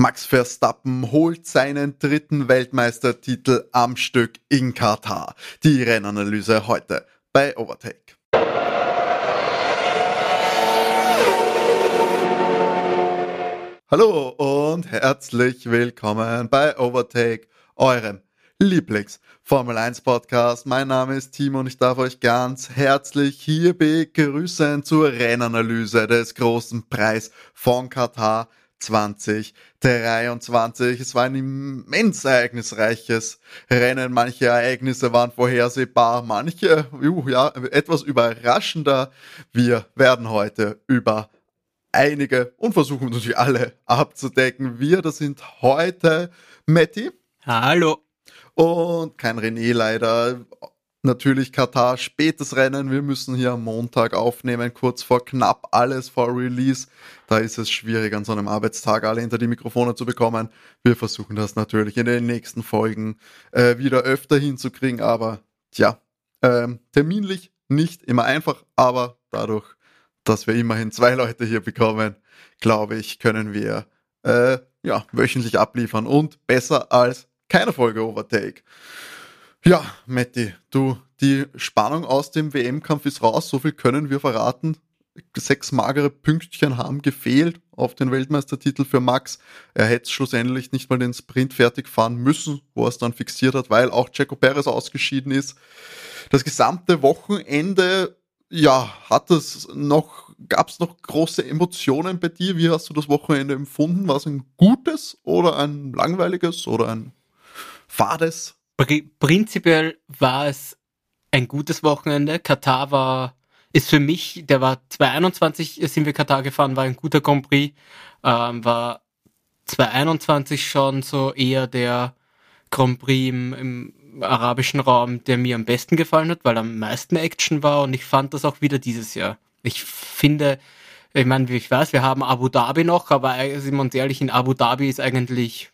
Max Verstappen holt seinen dritten Weltmeistertitel am Stück in Katar. Die Rennanalyse heute bei Overtake. Hallo und herzlich willkommen bei Overtake, eurem Lieblings Formel 1 Podcast. Mein Name ist Timo und ich darf euch ganz herzlich hier begrüßen zur Rennanalyse des großen Preis von Katar 2023. Es war ein immens ereignisreiches Rennen. Manche Ereignisse waren vorhersehbar, manche uh, ja, etwas überraschender. Wir werden heute über einige und versuchen natürlich alle abzudecken. Wir, das sind heute Matti. Hallo. Und kein René leider natürlich Katar, spätes Rennen. Wir müssen hier am Montag aufnehmen, kurz vor knapp alles vor Release. Da ist es schwierig, an so einem Arbeitstag alle hinter die Mikrofone zu bekommen. Wir versuchen das natürlich in den nächsten Folgen äh, wieder öfter hinzukriegen, aber tja, ähm, terminlich nicht immer einfach, aber dadurch, dass wir immerhin zwei Leute hier bekommen, glaube ich, können wir äh, ja, wöchentlich abliefern und besser als keine Folge Overtake. Ja, Matti, du, die Spannung aus dem WM-Kampf ist raus, so viel können wir verraten. Sechs magere Pünktchen haben gefehlt auf den Weltmeistertitel für Max. Er hätte schlussendlich nicht mal den Sprint fertig fahren müssen, wo er es dann fixiert hat, weil auch Checo Perez ausgeschieden ist. Das gesamte Wochenende, ja, hat es noch, gab es noch große Emotionen bei dir? Wie hast du das Wochenende empfunden? War es ein gutes oder ein langweiliges oder ein fades? Prinzipiell war es ein gutes Wochenende. Katar war, ist für mich, der war 2021 sind wir Katar gefahren, war ein guter Grand Prix, ähm, war 2021 schon so eher der Grand Prix im, im arabischen Raum, der mir am besten gefallen hat, weil am meisten Action war und ich fand das auch wieder dieses Jahr. Ich finde, ich meine, wie ich weiß, wir haben Abu Dhabi noch, aber sind wir uns ehrlich, in Abu Dhabi ist eigentlich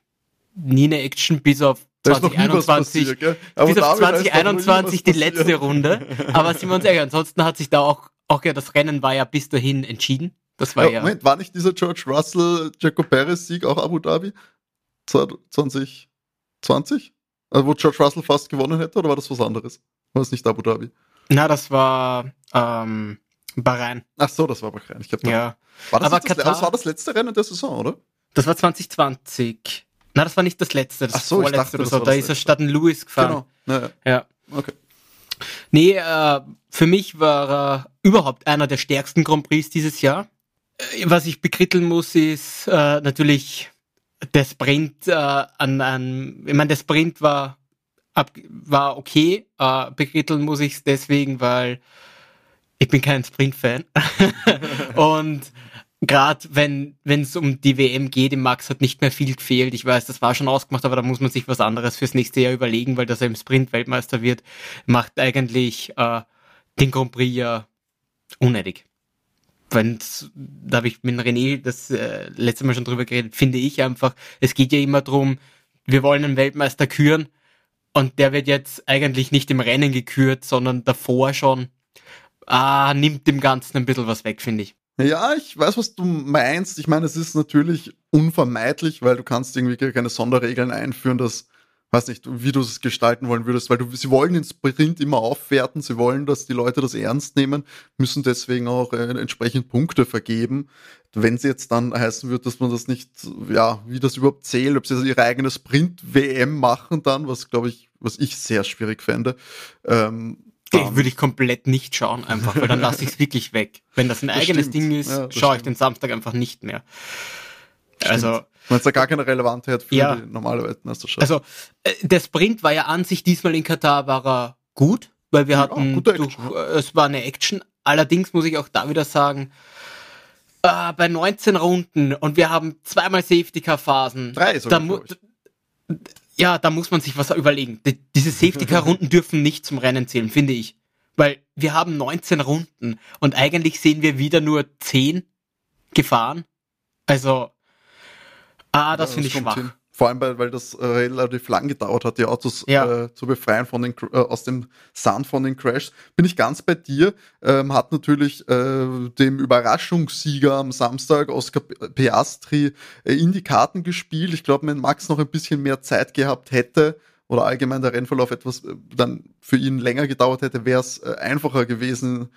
nie eine Action, bis auf 2021, passiert, bis auf 2021 die letzte Runde. Aber sind wir uns ehrlich, ansonsten hat sich da auch, auch ja, das Rennen war ja bis dahin entschieden. Das war ja. ja Moment, war nicht dieser George Russell, Jaco Perez Sieg auch Abu Dhabi? 2020? Also wo George Russell fast gewonnen hätte, oder war das was anderes? War das nicht Abu Dhabi? Na, das war ähm, Bahrain. Ach so, das war Bahrain. Ich glaube, ja. war das, das, das war das letzte Rennen der Saison, oder? Das war 2020. Na, das war nicht das letzte, das Ach so, vorletzte dachte, oder so. Da ist er statt ein Louis gefahren. Genau. Ja. ja. Okay. Nee, äh, für mich war er überhaupt einer der stärksten Grand Prix dieses Jahr. Äh, was ich bekritteln muss, ist äh, natürlich der Sprint äh, an, an ich meine, der Sprint war ab, war okay. Äh, bekritteln muss ich es deswegen, weil ich bin kein Sprint-Fan. und gerade wenn wenn es um die WM geht, im Max hat nicht mehr viel gefehlt. Ich weiß, das war schon ausgemacht, aber da muss man sich was anderes fürs nächste Jahr überlegen, weil dass er im Sprint Weltmeister wird, macht eigentlich äh, den Grand Prix ja unnötig. Wenn da habe ich mit René das äh, letzte Mal schon drüber geredet, finde ich einfach, es geht ja immer drum, wir wollen einen Weltmeister küren und der wird jetzt eigentlich nicht im Rennen gekürt, sondern davor schon. Ah, nimmt dem Ganzen ein bisschen was weg, finde ich. Ja, ich weiß, was du meinst. Ich meine, es ist natürlich unvermeidlich, weil du kannst irgendwie keine Sonderregeln einführen, dass, weiß nicht, wie du es gestalten wollen würdest, weil du, sie wollen den Sprint immer aufwerten, sie wollen, dass die Leute das ernst nehmen, müssen deswegen auch äh, entsprechend Punkte vergeben. Wenn es jetzt dann heißen wird, dass man das nicht, ja, wie das überhaupt zählt, ob sie ihre eigene Sprint-WM machen dann, was glaube ich, was ich sehr schwierig fände, ähm, ich würde ich komplett nicht schauen, einfach, weil dann lasse ich es wirklich weg. Wenn das ein das eigenes stimmt. Ding ist, ja, schaue ich den Samstag einfach nicht mehr. Stimmt. Also. Wenn es da gar keine Relevanz hat für ja, die normale Weltmeisterschaft. Also, äh, der Sprint war ja an sich diesmal in Katar war er gut, weil wir ja, hatten, durch. Äh, es war eine Action. Allerdings muss ich auch da wieder sagen, äh, bei 19 Runden und wir haben zweimal Safety-Car-Phasen. Drei sogar, da, ja, da muss man sich was überlegen. Diese Safety-Car-Runden dürfen nicht zum Rennen zählen, finde ich. Weil wir haben 19 Runden und eigentlich sehen wir wieder nur 10 gefahren. Also, ah, das ja, finde ich schwach. Hin. Vor allem, weil, weil das äh, relativ lang gedauert hat, die Autos ja. äh, zu befreien von den, äh, aus dem Sand von den Crashs. Bin ich ganz bei dir. Ähm, hat natürlich äh, dem Überraschungssieger am Samstag, Oscar Piastri, äh, in die Karten gespielt. Ich glaube, wenn Max noch ein bisschen mehr Zeit gehabt hätte oder allgemein der Rennverlauf etwas äh, dann für ihn länger gedauert hätte, wäre es äh, einfacher gewesen,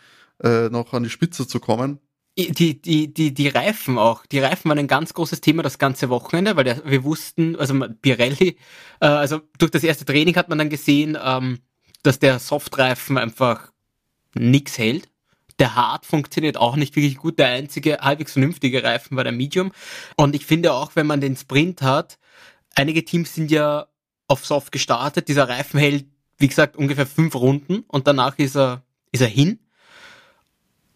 äh, noch an die Spitze zu kommen die, die, die, die Reifen auch. Die Reifen waren ein ganz großes Thema das ganze Wochenende, weil der, wir wussten, also Pirelli, äh, also durch das erste Training hat man dann gesehen, ähm, dass der Softreifen einfach nix hält. Der Hard funktioniert auch nicht wirklich gut. Der einzige halbwegs vernünftige Reifen war der Medium. Und ich finde auch, wenn man den Sprint hat, einige Teams sind ja auf Soft gestartet. Dieser Reifen hält, wie gesagt, ungefähr fünf Runden und danach ist er, ist er hin.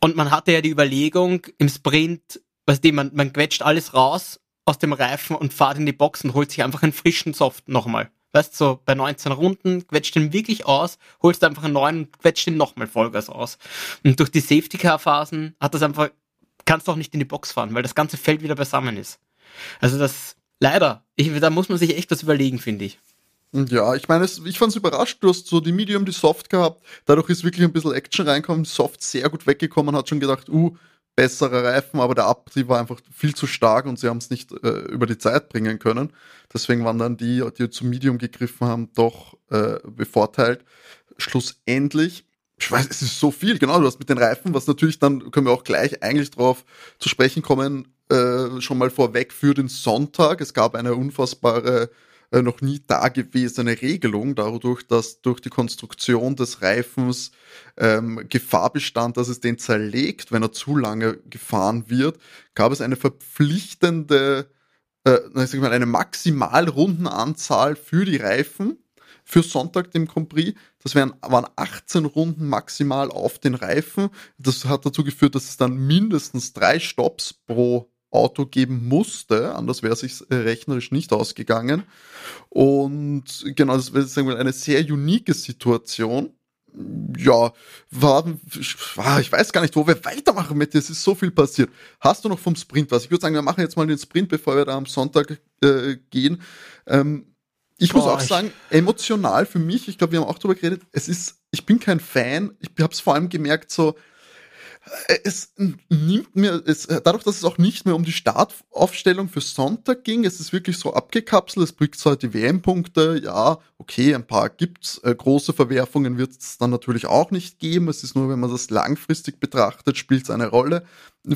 Und man hatte ja die Überlegung im Sprint, was dem man, man quetscht alles raus aus dem Reifen und fahrt in die Box und holt sich einfach einen frischen Soft nochmal. Weißt du, so bei 19 Runden quetscht den wirklich aus, holst einfach einen neuen und quetscht den nochmal Vollgas aus. Und durch die Safety Car Phasen hat das einfach, kannst du auch nicht in die Box fahren, weil das ganze Feld wieder beisammen ist. Also das, leider, ich, da muss man sich echt was überlegen, finde ich. Ja, ich meine, ich fand es überrascht, du hast so die Medium, die Soft gehabt, dadurch ist wirklich ein bisschen Action reinkommen, Soft sehr gut weggekommen, hat schon gedacht, uh, bessere Reifen, aber der Abtrieb war einfach viel zu stark und sie haben es nicht äh, über die Zeit bringen können. Deswegen waren dann die, die zum Medium gegriffen haben, doch äh, bevorteilt. Schlussendlich, ich weiß, es ist so viel, genau, du hast mit den Reifen, was natürlich dann, können wir auch gleich eigentlich drauf zu sprechen kommen, äh, schon mal vorweg für den Sonntag. Es gab eine unfassbare äh, noch nie dagewesene Regelung, dadurch, dass durch die Konstruktion des Reifens ähm, Gefahr bestand, dass es den zerlegt, wenn er zu lange gefahren wird, gab es eine verpflichtende, äh, ich mal, eine Maximalrundenanzahl für die Reifen für Sonntag dem Grand Prix. Das wären, waren 18 Runden maximal auf den Reifen. Das hat dazu geführt, dass es dann mindestens drei Stops pro Auto geben musste, anders wäre es sich äh, rechnerisch nicht ausgegangen. Und genau, das wäre sagen wir, eine sehr unique Situation. Ja, war, ich weiß gar nicht, wo wir weitermachen mit dir. Es ist so viel passiert. Hast du noch vom Sprint was? Ich würde sagen, wir machen jetzt mal den Sprint, bevor wir da am Sonntag äh, gehen. Ähm, ich muss Boah, auch sagen, emotional für mich, ich glaube, wir haben auch darüber geredet, es ist, ich bin kein Fan. Ich habe es vor allem gemerkt, so, es nimmt mir, es, äh, dadurch, dass es auch nicht mehr um die Startaufstellung für Sonntag ging, es ist wirklich so abgekapselt, es bringt zwar die WM-Punkte, ja, okay, ein paar gibt's, äh, große Verwerfungen wird es dann natürlich auch nicht geben, es ist nur, wenn man das langfristig betrachtet, spielt es eine Rolle,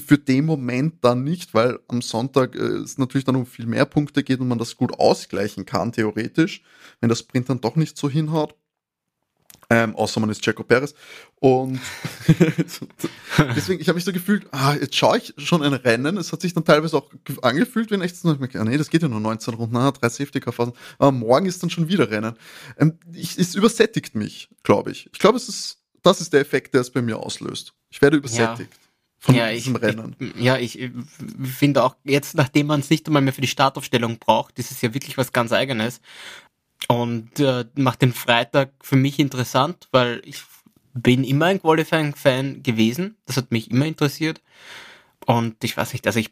für den Moment dann nicht, weil am Sonntag äh, es natürlich dann um viel mehr Punkte geht und man das gut ausgleichen kann, theoretisch, wenn das Sprint dann doch nicht so hinhaut. Ähm, außer man ist Checo Perez. Und deswegen, ich habe mich so gefühlt, ah, jetzt schaue ich schon ein Rennen. Es hat sich dann teilweise auch angefühlt, wenn echt ah, nee, das geht ja nur 19 Runden, ah, drei Safety Car Phasen. Aber morgen ist dann schon wieder Rennen. Ähm, ich, es übersättigt mich, glaube ich. Ich glaube, es ist, das ist der Effekt, der es bei mir auslöst. Ich werde übersättigt. Ja. Von ja, ich, Rennen. Ich, ja, ich finde auch jetzt, nachdem man es nicht einmal mehr für die Startaufstellung braucht, ist es ja wirklich was ganz Eigenes. Und äh, macht den Freitag für mich interessant, weil ich bin immer ein Qualifying-Fan gewesen. Das hat mich immer interessiert. Und ich weiß nicht, also ich,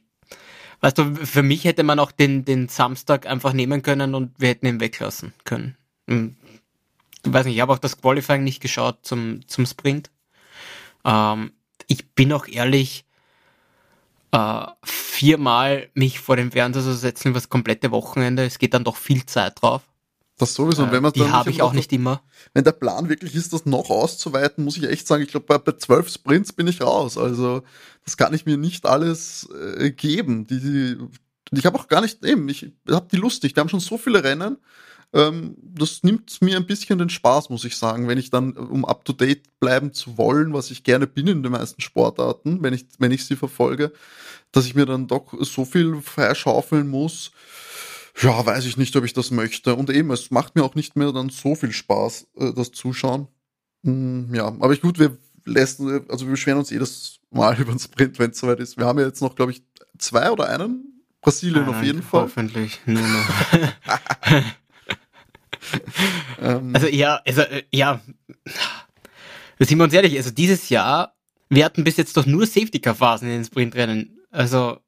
weißt du, für mich hätte man auch den, den Samstag einfach nehmen können und wir hätten ihn weglassen können. Hm. Ich weiß nicht, ich habe auch das Qualifying nicht geschaut zum, zum Sprint. Ähm, ich bin auch ehrlich, äh, viermal mich vor dem Fernseher zu setzen das komplette Wochenende, es geht dann doch viel Zeit drauf. Das sowieso. Und wenn man die habe ich auch nicht immer. Wenn der Plan wirklich ist, das noch auszuweiten, muss ich echt sagen, ich glaube, bei, bei zwölf Sprints bin ich raus. Also das kann ich mir nicht alles äh, geben. Die, die, ich habe auch gar nicht, eben, ich habe die Lust nicht. Wir haben schon so viele Rennen. Ähm, das nimmt mir ein bisschen den Spaß, muss ich sagen, wenn ich dann, um up to date bleiben zu wollen, was ich gerne bin in den meisten Sportarten, wenn ich, wenn ich sie verfolge, dass ich mir dann doch so viel freischaufeln muss ja, weiß ich nicht, ob ich das möchte. Und eben, es macht mir auch nicht mehr dann so viel Spaß, äh, das Zuschauen. Mm, ja, aber ich, gut, wir lässt, also wir beschweren uns jedes Mal über den Sprint, wenn es soweit ist. Wir haben ja jetzt noch, glaube ich, zwei oder einen. Brasilien Nein, auf jeden Fall. Hoffentlich, nur noch. Also ja, also äh, ja, sind wir uns ehrlich, also dieses Jahr, wir hatten bis jetzt doch nur Safety-Car-Phasen in den Sprintrennen. Also,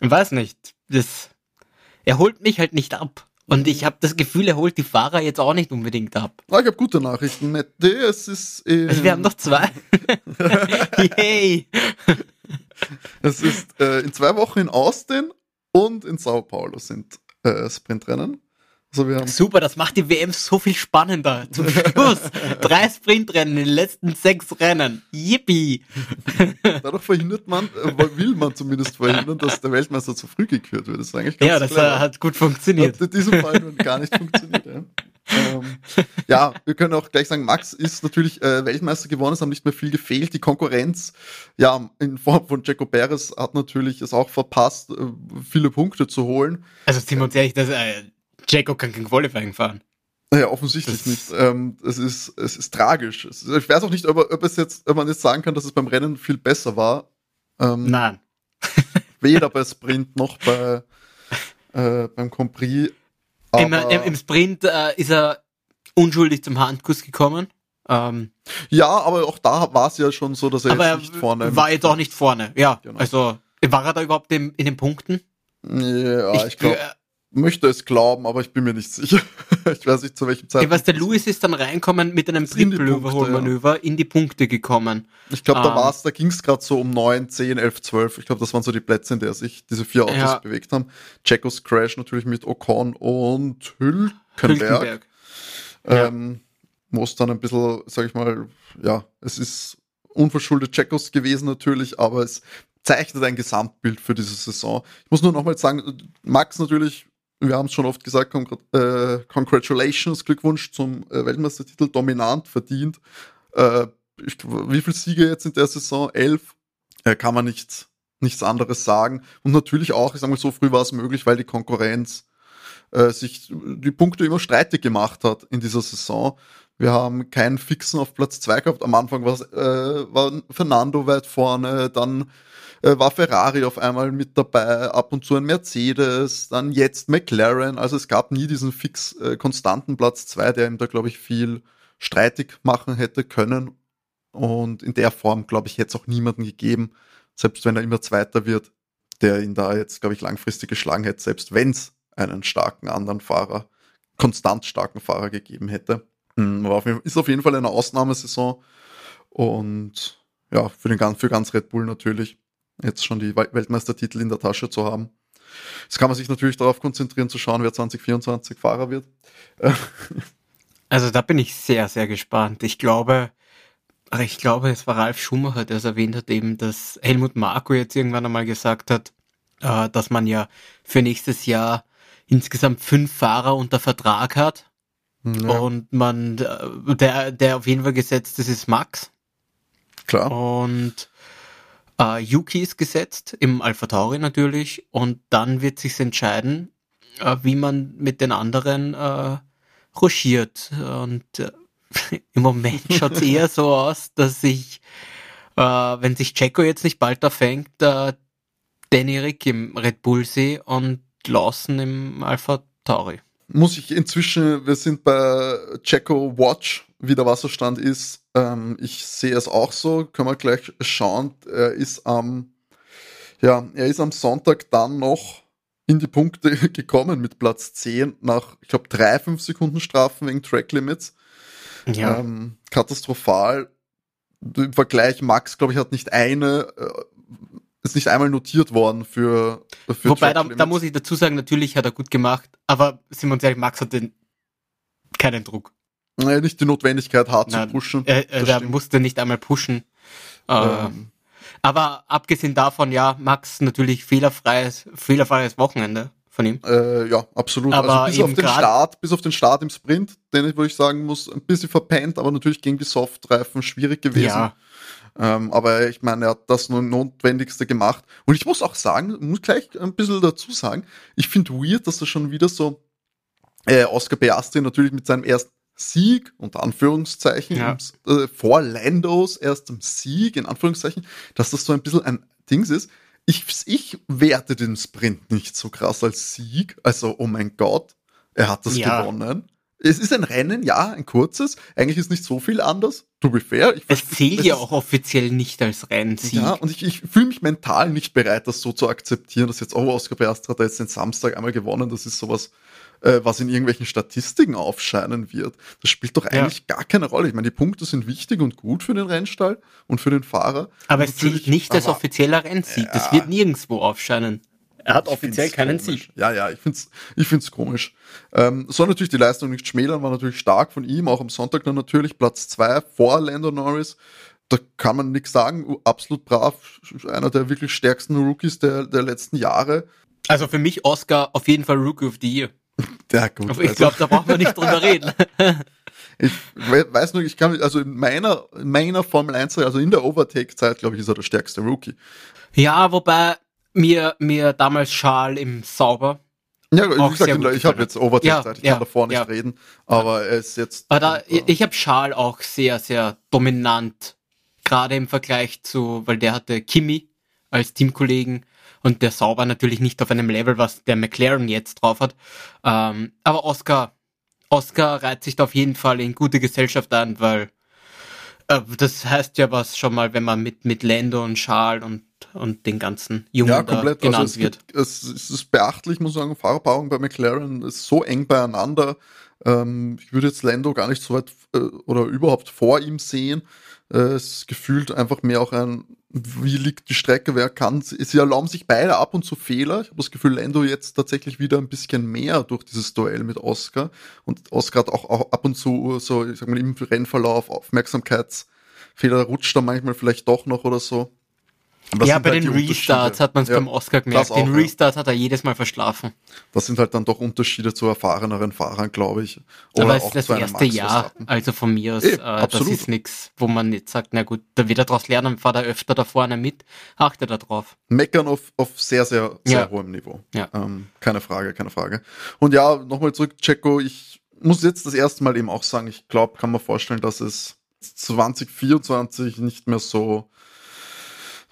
ich weiß nicht, das er holt mich halt nicht ab. Und ich habe das Gefühl, er holt die Fahrer jetzt auch nicht unbedingt ab. Ah, ich habe gute Nachrichten, Mette. Es ist. Ähm, also wir haben noch zwei. Yay! Es ist äh, in zwei Wochen in Austin und in Sao Paulo sind äh, Sprintrennen. Also Super, das macht die WM so viel spannender. Zum Schluss drei Sprintrennen in den letzten sechs Rennen. Yippie! Dadurch verhindert man, äh, will man zumindest verhindern, dass der Weltmeister zu früh gekürt wird. Das ist eigentlich ganz Ja, das clever. hat gut funktioniert. Hat in diesem Fall gar nicht funktioniert. Ja. ähm, ja, wir können auch gleich sagen, Max ist natürlich äh, Weltmeister geworden, es haben nicht mehr viel gefehlt. Die Konkurrenz, ja, in Form von Jaco Perez hat natürlich es auch verpasst, äh, viele Punkte zu holen. Also uns ehrlich, das, äh, Jaco kann kein Qualifying fahren. Naja, offensichtlich das nicht. Ähm, es, ist, es ist tragisch. Es, ich weiß auch nicht, ob, ob, es jetzt, ob man jetzt sagen kann, dass es beim Rennen viel besser war. Ähm, Nein. weder bei Sprint noch bei, äh, beim Grand Prix. Im, im, Im, Sprint äh, ist er unschuldig zum Handkuss gekommen. Ähm, ja, aber auch da war es ja schon so, dass er aber jetzt nicht vorne war. jetzt auch nicht vorne, ja. Genau. Also war er da überhaupt in, in den Punkten? Ja, ich, ich glaube möchte es glauben, aber ich bin mir nicht sicher. ich weiß nicht, zu welchem Zeitpunkt. was der Lewis ist dann reinkommen mit einem Triple-Überholmanöver in, ja. in die Punkte gekommen. Ich glaube, da ähm. war's, da ging es gerade so um 9, 10, 11, 12. Ich glaube, das waren so die Plätze, in der sich diese vier Autos ja. bewegt haben. Checos Crash natürlich mit Ocon und Hülkenberg. Hülkenberg. Ähm, ja. Wo es dann ein bisschen, sag ich mal, ja, es ist unverschuldet Checos gewesen natürlich, aber es zeichnet ein Gesamtbild für diese Saison. Ich muss nur nochmal sagen, Max natürlich wir haben es schon oft gesagt, äh, Congratulations, Glückwunsch zum äh, Weltmeistertitel, dominant verdient. Äh, ich, wie viele Siege jetzt in der Saison? Elf. Äh, kann man nichts, nichts anderes sagen. Und natürlich auch, ich sage mal, so früh war es möglich, weil die Konkurrenz äh, sich die Punkte immer streitig gemacht hat in dieser Saison. Wir haben keinen Fixen auf Platz zwei gehabt. Am Anfang äh, war Fernando weit vorne, dann äh, war Ferrari auf einmal mit dabei, ab und zu ein Mercedes, dann jetzt McLaren. Also es gab nie diesen fix äh, konstanten Platz zwei, der ihm da, glaube ich, viel streitig machen hätte können. Und in der Form, glaube ich, hätte es auch niemanden gegeben, selbst wenn er immer Zweiter wird, der ihn da jetzt, glaube ich, langfristig geschlagen hätte, selbst wenn es einen starken anderen Fahrer, konstant starken Fahrer gegeben hätte. Hm, auf jeden, ist auf jeden Fall eine Ausnahmesaison und ja, für, den, für ganz Red Bull natürlich jetzt schon die Weltmeistertitel in der Tasche zu haben. Jetzt kann man sich natürlich darauf konzentrieren, zu schauen, wer 2024 Fahrer wird. Also da bin ich sehr, sehr gespannt. Ich glaube, ich glaube, es war Ralf Schumacher, der es erwähnt hat, eben, dass Helmut Marko jetzt irgendwann einmal gesagt hat, äh, dass man ja für nächstes Jahr insgesamt fünf Fahrer unter Vertrag hat. Ja. Und man, äh, der, der auf jeden Fall gesetzt ist, ist Max. Klar. Und äh, Yuki ist gesetzt, im Alpha Tauri natürlich, und dann wird sich entscheiden, äh, wie man mit den anderen äh, ruschiert. Und äh, im Moment schaut es eher so aus, dass sich, äh, wenn sich Checo jetzt nicht bald da fängt, äh, Danny Rick im Red Bull sehe und Lawson im Alpha Tauri. Muss ich inzwischen, wir sind bei Checo Watch, wie der Wasserstand ist, ähm, ich sehe es auch so, können wir gleich schauen. Er ist am, ja, er ist am Sonntag dann noch in die Punkte gekommen mit Platz 10 nach, ich glaube, drei, fünf Sekunden Strafen wegen Track Limits. Ja. Ähm, katastrophal. Im Vergleich, Max, glaube ich, hat nicht eine, äh, ist nicht einmal notiert worden für, für Wobei, da, da, muss ich dazu sagen, natürlich hat er gut gemacht, aber sind wir uns ehrlich, Max hat den keinen Druck. Nicht die Notwendigkeit, hart Nein, zu pushen. Er, er musste nicht einmal pushen. Ähm. Aber abgesehen davon, ja, Max natürlich fehlerfreies, fehlerfreies Wochenende von ihm. Äh, ja, absolut. Aber also bis auf den Start, bis auf den Start im Sprint, den ich, wo ich sagen muss, ein bisschen verpennt, aber natürlich gegen die Softreifen schwierig gewesen. Ja. Ähm, aber ich meine, er hat das nur Notwendigste gemacht. Und ich muss auch sagen, muss gleich ein bisschen dazu sagen, ich finde weird, dass er schon wieder so äh, Oscar Piastri natürlich mit seinem ersten Sieg, unter Anführungszeichen, ja. äh, vor Landos erstem Sieg, in Anführungszeichen, dass das so ein bisschen ein Dings ist. Ich, ich werte den Sprint nicht so krass als Sieg. Also, oh mein Gott, er hat das ja. gewonnen. es ist ein Rennen, ja, ein kurzes. Eigentlich ist nicht so viel anders. To be fair. Ich es zählt ja auch offiziell nicht als Rennsieg. Ja, und ich, ich fühle mich mental nicht bereit, das so zu akzeptieren, dass jetzt, oh, Oscar Piastri hat jetzt den Samstag einmal gewonnen. Das ist sowas, äh, was in irgendwelchen Statistiken aufscheinen wird. Das spielt doch eigentlich ja. gar keine Rolle. Ich meine, die Punkte sind wichtig und gut für den Rennstall und für den Fahrer. Aber es zählt nicht als offizieller Rennsieg. Ja. Das wird nirgendwo aufscheinen. Er hat offiziell keinen komisch. Sieg. Ja, ja, ich find's, ich find's komisch. Ähm, soll natürlich die Leistung nicht schmälern, war natürlich stark von ihm, auch am Sonntag dann natürlich Platz zwei vor Lando Norris. Da kann man nichts sagen, absolut brav, einer der wirklich stärksten Rookies der, der letzten Jahre. Also für mich Oscar auf jeden Fall Rookie of the Year. Ja, gut. Aber ich also. glaube, da brauchen wir nicht drüber reden. ich weiß nur, ich kann, also in meiner, in meiner Formel 1, also in der Overtake-Zeit, glaube ich, ist er der stärkste Rookie. Ja, wobei mir, mir damals Schal im Sauber. Ja, wie gesagt, ich habe jetzt Overtake-Zeit, ich ja, kann davor nicht ja. reden, aber er ist jetzt. Aber da, äh, ich habe Schal auch sehr, sehr dominant, gerade im Vergleich zu, weil der hatte Kimi als Teamkollegen und der Sauber natürlich nicht auf einem Level, was der McLaren jetzt drauf hat. Ähm, aber Oscar, Oscar reiht sich da auf jeden Fall in gute Gesellschaft an, weil äh, das heißt ja was schon mal, wenn man mit, mit Lando und Schal und und den ganzen Jungen ja, komplett. genannt also es wird. Gibt, es, es, ist beachtlich, muss man sagen, Fahrerpaarung bei McLaren ist so eng beieinander. Ähm, ich würde jetzt Lando gar nicht so weit äh, oder überhaupt vor ihm sehen. Es gefühlt einfach mehr auch ein, wie liegt die Strecke, wer kann. Sie erlauben sich beide ab und zu Fehler. Ich habe das Gefühl, Lando jetzt tatsächlich wieder ein bisschen mehr durch dieses Duell mit Oscar. Und Oscar hat auch, auch ab und zu so, ich sag mal, im Rennverlauf Aufmerksamkeitsfehler rutscht da manchmal vielleicht doch noch oder so ja, bei halt den Restarts hat man es ja, beim Oscar gemerkt. Auch, den Restart ja. hat er jedes Mal verschlafen. Das sind halt dann doch Unterschiede zu erfahreneren Fahrern, glaube ich. Oder Aber es ist das erste Jahr, also von mir aus, e, äh, das ist nichts, wo man nicht sagt, na gut, da wird er daraus lernen, fahrt er öfter da vorne mit, achtet er drauf. Meckern auf, auf sehr, sehr, sehr ja. hohem Niveau. Ja. Ähm, keine Frage, keine Frage. Und ja, nochmal zurück, Checo, ich muss jetzt das erste Mal eben auch sagen, ich glaube, kann man vorstellen, dass es 2024 nicht mehr so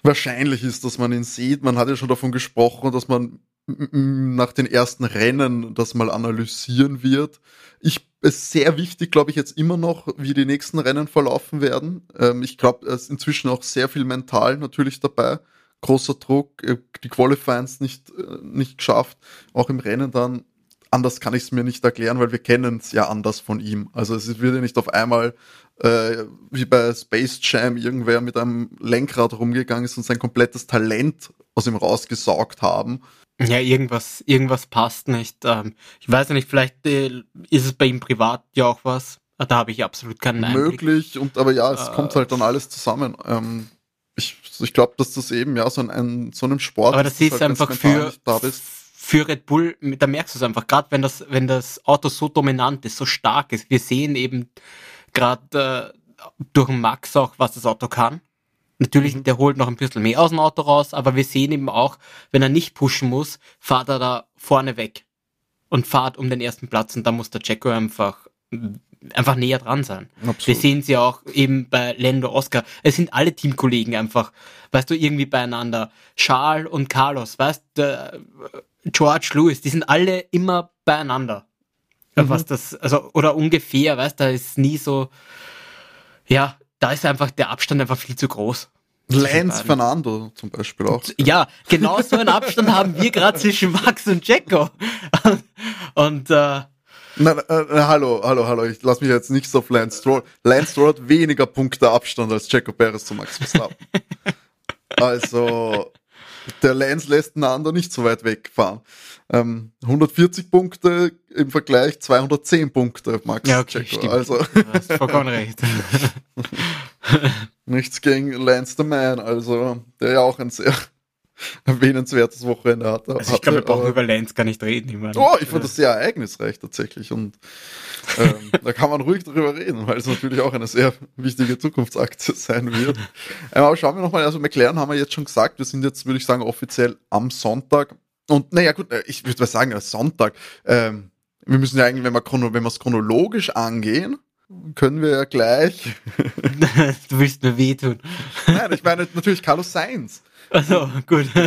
wahrscheinlich ist, dass man ihn sieht. Man hat ja schon davon gesprochen, dass man nach den ersten Rennen das mal analysieren wird. Ich ist sehr wichtig, glaube ich, jetzt immer noch, wie die nächsten Rennen verlaufen werden. Ähm, ich glaube, es ist inzwischen auch sehr viel mental natürlich dabei. Großer Druck, äh, die Qualifyings nicht, äh, nicht geschafft, auch im Rennen dann anders kann ich es mir nicht erklären, weil wir kennen es ja anders von ihm. Also es wird ja nicht auf einmal äh, wie bei Space Jam irgendwer mit einem Lenkrad rumgegangen ist und sein komplettes Talent aus ihm rausgesaugt haben. Ja, irgendwas, irgendwas passt nicht. Ähm, ich weiß nicht, vielleicht äh, ist es bei ihm privat ja auch was. Ah, da habe ich absolut keinen Einblick. Möglich, und aber ja, es äh, kommt halt dann alles zusammen. Ähm, ich ich glaube, dass das eben ja so ein, ein so einem Sport. Aber das ist, halt, einfach für für Red Bull, da merkst du es einfach, gerade wenn das, wenn das Auto so dominant ist, so stark ist. Wir sehen eben gerade äh, durch Max auch, was das Auto kann. Natürlich, mhm. der holt noch ein bisschen mehr aus dem Auto raus, aber wir sehen eben auch, wenn er nicht pushen muss, fahrt er da vorne weg und fahrt um den ersten Platz und da muss der Jacko einfach einfach näher dran sein. Absolut. Wir sehen sie auch eben bei Lando Oscar. Es sind alle Teamkollegen einfach, weißt du, irgendwie beieinander. Charles und Carlos, weißt du, George Lewis, die sind alle immer beieinander. Mhm. Was das, also, oder ungefähr, weißt du, da ist nie so, ja, da ist einfach der Abstand einfach viel zu groß. Lance Fernando zum Beispiel auch. Ja, genau so einen Abstand haben wir gerade zwischen Max und Jacko. Und äh, Nein, äh, äh, hallo, hallo, hallo, ich lass mich jetzt nicht so auf Lance Stroll. Lance Stroll hat weniger Punkte Abstand als Jacko Perez zu Max Verstappen. also, der Lance lässt einander nicht so weit wegfahren. Ähm, 140 Punkte im Vergleich 210 Punkte Max ja, okay, Checo. Also du hast vollkommen recht. Nichts gegen Lance the Man, also der ja auch ein sehr erwähnenswertes Wochenende hatte. Also ich glaube, wir brauchen über Lance gar nicht reden. Ich meine, oh, ich fand das sehr ereignisreich tatsächlich und ähm, da kann man ruhig drüber reden, weil es natürlich auch eine sehr wichtige Zukunftsaktie sein wird. Ähm, aber schauen wir nochmal, also McLaren haben wir jetzt schon gesagt, wir sind jetzt, würde ich sagen, offiziell am Sonntag. Und naja, gut, äh, ich würde mal sagen, Sonntag. Ähm, wir müssen ja eigentlich, wenn wir chrono, wenn wir es chronologisch angehen, können wir ja gleich. du willst mir wehtun. Nein, ich meine natürlich Carlos Sainz. Also gut.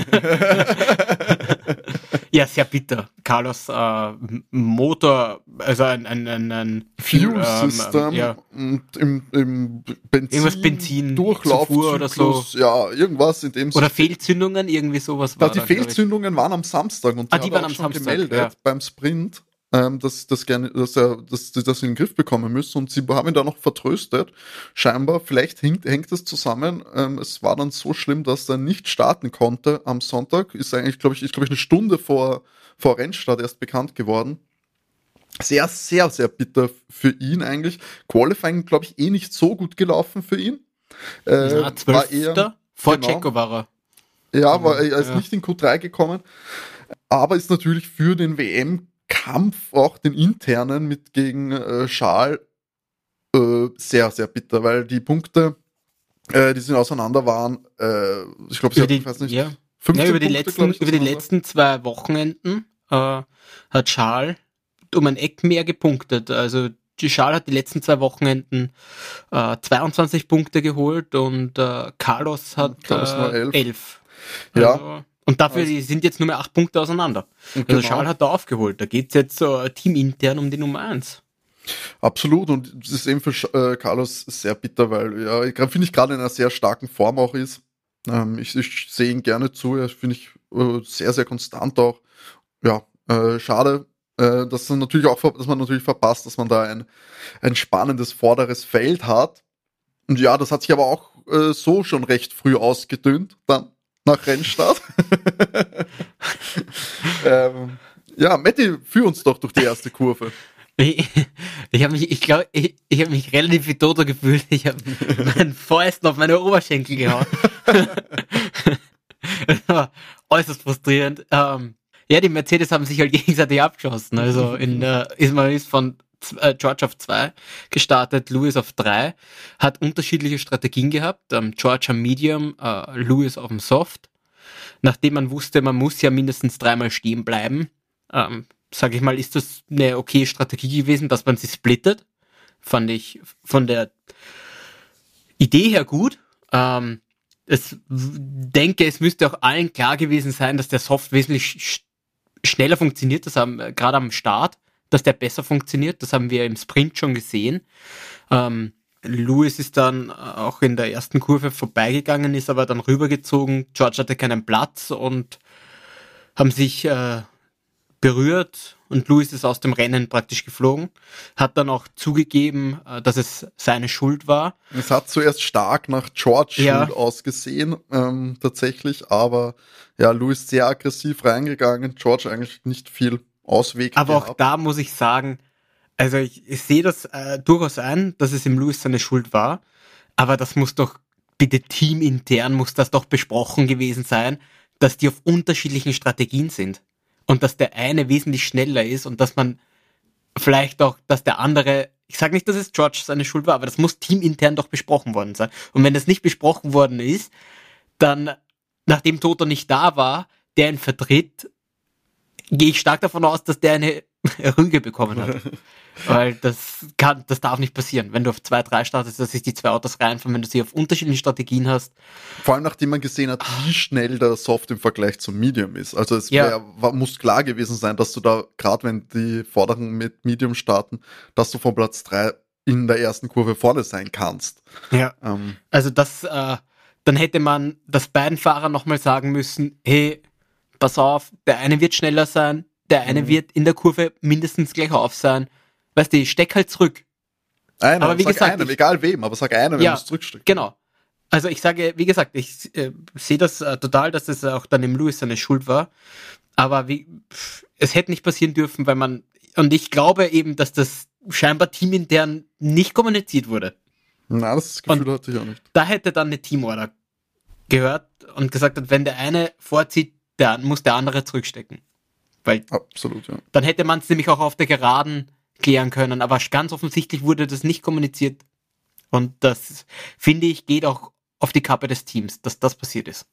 Ja, sehr bitter. Carlos äh, Motor, also ein, ein, ein, ein Fuel ähm, System ja. im, im Benzin, irgendwas Benzin Durchlauf oder so. Ja, irgendwas in dem Oder Fehlzündungen, irgendwie sowas. Da, die Fehlzündungen waren am Samstag und ah, die waren am schon Samstag, gemeldet ja. beim Sprint ähm, dass, dass, gerne, dass, er, dass sie das in den Griff bekommen müssen. Und sie haben ihn da noch vertröstet. Scheinbar, vielleicht hängt, hängt es zusammen. Ähm, es war dann so schlimm, dass er nicht starten konnte am Sonntag. Ist eigentlich, glaube ich, ist, glaube ich, eine Stunde vor, vor Rennstart erst bekannt geworden. Sehr, sehr, sehr bitter für ihn eigentlich. Qualifying, glaube ich, eh nicht so gut gelaufen für ihn. Äh, ja, war eher, vor genau, Checo war er. Ja, war, er ist ja. nicht in Q3 gekommen. Aber ist natürlich für den WM Kampf, auch den internen mit gegen äh, Schal, äh, sehr, sehr bitter, weil die Punkte, äh, die sind auseinander waren, äh, ich glaube, sie über die, weiß nicht, ja. 15 ja, über die Punkte, letzten, ich, über die letzten zwei Wochenenden äh, hat Schal um ein Eck mehr gepunktet. Also die Schal hat die letzten zwei Wochenenden äh, 22 Punkte geholt und äh, Carlos hat Carlos äh, 11. 11. Ja. Also, und dafür also, sind jetzt nur mehr acht Punkte auseinander. Also genau. Schal hat da aufgeholt. Da geht's jetzt so teamintern um die Nummer eins. Absolut, und das ist eben für äh, Carlos sehr bitter, weil ja, finde ich gerade in einer sehr starken Form auch ist. Ähm, ich, ich sehe ihn gerne zu, er finde ich äh, sehr, sehr konstant auch. Ja, äh, schade, äh, dass man natürlich auch, dass man natürlich verpasst, dass man da ein, ein spannendes vorderes Feld hat. Und ja, das hat sich aber auch äh, so schon recht früh ausgedünnt dann nach Rennstart. ähm, ja, Matti, führ uns doch durch die erste Kurve. Ich, ich habe mich, ich glaube, ich, ich habe mich relativ wie Toter gefühlt. Ich habe meinen Fäusten auf meine Oberschenkel gehauen. äußerst frustrierend. Ähm, ja, die Mercedes haben sich halt gegenseitig abgeschossen. Also in der, ist man ist von äh, George auf 2 gestartet, Lewis auf 3, hat unterschiedliche Strategien gehabt, ähm, George am Medium, äh, Lewis auf dem Soft. Nachdem man wusste, man muss ja mindestens dreimal stehen bleiben, ähm, sage ich mal, ist das eine okay Strategie gewesen, dass man sie splittet. Fand ich von der Idee her gut. Ähm, es denke, es müsste auch allen klar gewesen sein, dass der Soft wesentlich sch schneller funktioniert, das haben äh, gerade am Start dass der besser funktioniert. Das haben wir im Sprint schon gesehen. Ähm, Lewis ist dann auch in der ersten Kurve vorbeigegangen, ist aber dann rübergezogen. George hatte keinen Platz und haben sich äh, berührt und Lewis ist aus dem Rennen praktisch geflogen. Hat dann auch zugegeben, äh, dass es seine Schuld war. Es hat zuerst stark nach George ja. Schuld ausgesehen, ähm, tatsächlich, aber ja, Lewis sehr aggressiv reingegangen, George eigentlich nicht viel Ausweg. Aber gehabt. auch da muss ich sagen, also ich, ich sehe das äh, durchaus ein, dass es im Lewis seine Schuld war, aber das muss doch bitte teamintern muss das doch besprochen gewesen sein, dass die auf unterschiedlichen Strategien sind und dass der eine wesentlich schneller ist und dass man vielleicht auch, dass der andere, ich sage nicht, dass es George seine Schuld war, aber das muss teamintern doch besprochen worden sein. Und wenn das nicht besprochen worden ist, dann, nachdem Toto nicht da war, der ihn vertritt, gehe ich stark davon aus, dass der eine Rüge bekommen hat. Weil das kann, das darf nicht passieren. Wenn du auf 2, 3 startest, dass sich die zwei Autos reinfahren, wenn du sie auf unterschiedlichen Strategien hast. Vor allem nachdem man gesehen hat, wie schnell der Soft im Vergleich zum Medium ist. Also es ja. wär, muss klar gewesen sein, dass du da, gerade wenn die Vorderen mit Medium starten, dass du von Platz 3 in der ersten Kurve vorne sein kannst. Ja. Ähm. Also das, äh, dann hätte man das beiden Fahrer nochmal sagen müssen, hey, pass auf, der eine wird schneller sein, der eine mhm. wird in der Kurve mindestens gleich auf sein. Weißt du, ich steck halt zurück. Einer, aber wie gesagt, einem, ich, egal wem, aber sag einer, wenn ja, du es zurücksteckst. Genau. Also ich sage, wie gesagt, ich äh, sehe das äh, total, dass das auch dann im Lewis seine Schuld war. Aber wie, pff, es hätte nicht passieren dürfen, weil man, und ich glaube eben, dass das scheinbar teamintern nicht kommuniziert wurde. Na, das Gefühl und hatte ich auch nicht. Da hätte dann eine Teamorder gehört und gesagt hat, wenn der eine vorzieht, der muss der andere zurückstecken. Weil Absolut, ja. Dann hätte man es nämlich auch auf der Geraden klären können, aber ganz offensichtlich wurde das nicht kommuniziert. Und das, finde ich, geht auch auf die Kappe des Teams, dass das passiert ist.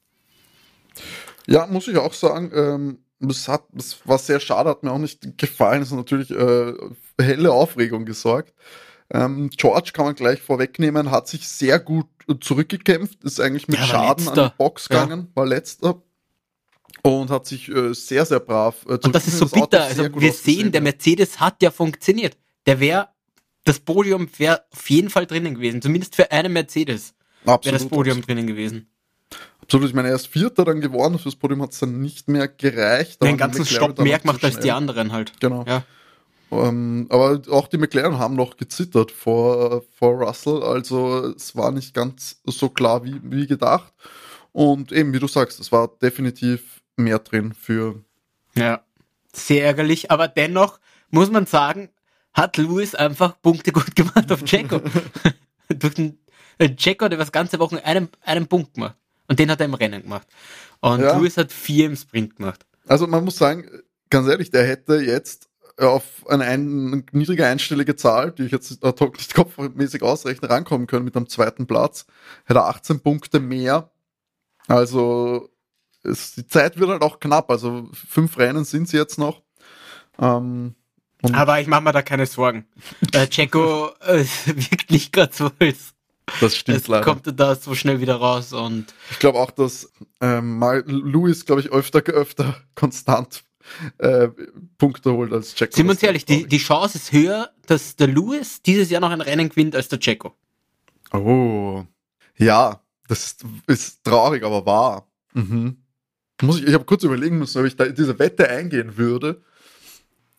Ja, muss ich auch sagen, ähm, das, hat, das war sehr schade, hat mir auch nicht gefallen. Es hat natürlich äh, helle Aufregung gesorgt. Ähm, George kann man gleich vorwegnehmen, hat sich sehr gut zurückgekämpft, ist eigentlich mit Schaden letzter. an die Box gegangen, ja. war letzter und hat sich äh, sehr, sehr brav. Äh, und das ist so das bitter. Also wir sehen, der Mercedes hat ja funktioniert. Der wäre, das Podium wäre auf jeden Fall drinnen gewesen. Zumindest für einen Mercedes wäre das Podium absolut. drinnen gewesen. Absolut, ich meine, er ist Vierter dann geworden, fürs Podium hat es dann nicht mehr gereicht. Den ganzen Stopp mehr gemacht als die anderen halt. Genau. Ja. Ähm, aber auch die McLaren haben noch gezittert vor, vor Russell, also es war nicht ganz so klar wie, wie gedacht. Und eben, wie du sagst, es war definitiv mehr drin für. Ja, sehr ärgerlich, aber dennoch muss man sagen, hat Lewis einfach Punkte gut gemacht auf Checo. Durch den äh, Checo hat das ganze Wochen einen, einen Punkt gemacht. Und den hat er im Rennen gemacht. Und ja. Lewis hat vier im Sprint gemacht. Also man muss sagen, ganz ehrlich, der hätte jetzt auf eine, eine niedrige einstellige Zahl, die ich jetzt ad hoc nicht kopfmäßig ausrechne, rankommen können mit einem zweiten Platz, hätte er 18 Punkte mehr. Also es, die Zeit wird halt auch knapp. Also fünf Rennen sind sie jetzt noch. Ähm, Aber ich mache mir da keine Sorgen. äh, Checo äh, wirkt nicht gerade so, als das stimmt es leider. kommt da so schnell wieder raus und. Ich glaube auch, dass ähm, Louis, glaube ich, öfter, öfter konstant äh, Punkte holt als Checo. Sind wir uns ehrlich, die, die Chance ist höher, dass der Lewis dieses Jahr noch ein Rennen gewinnt als der Checo. Oh. Ja, das ist, ist traurig, aber wahr. Mhm. Muss ich ich habe kurz überlegen müssen, ob ich da diese Wette eingehen würde.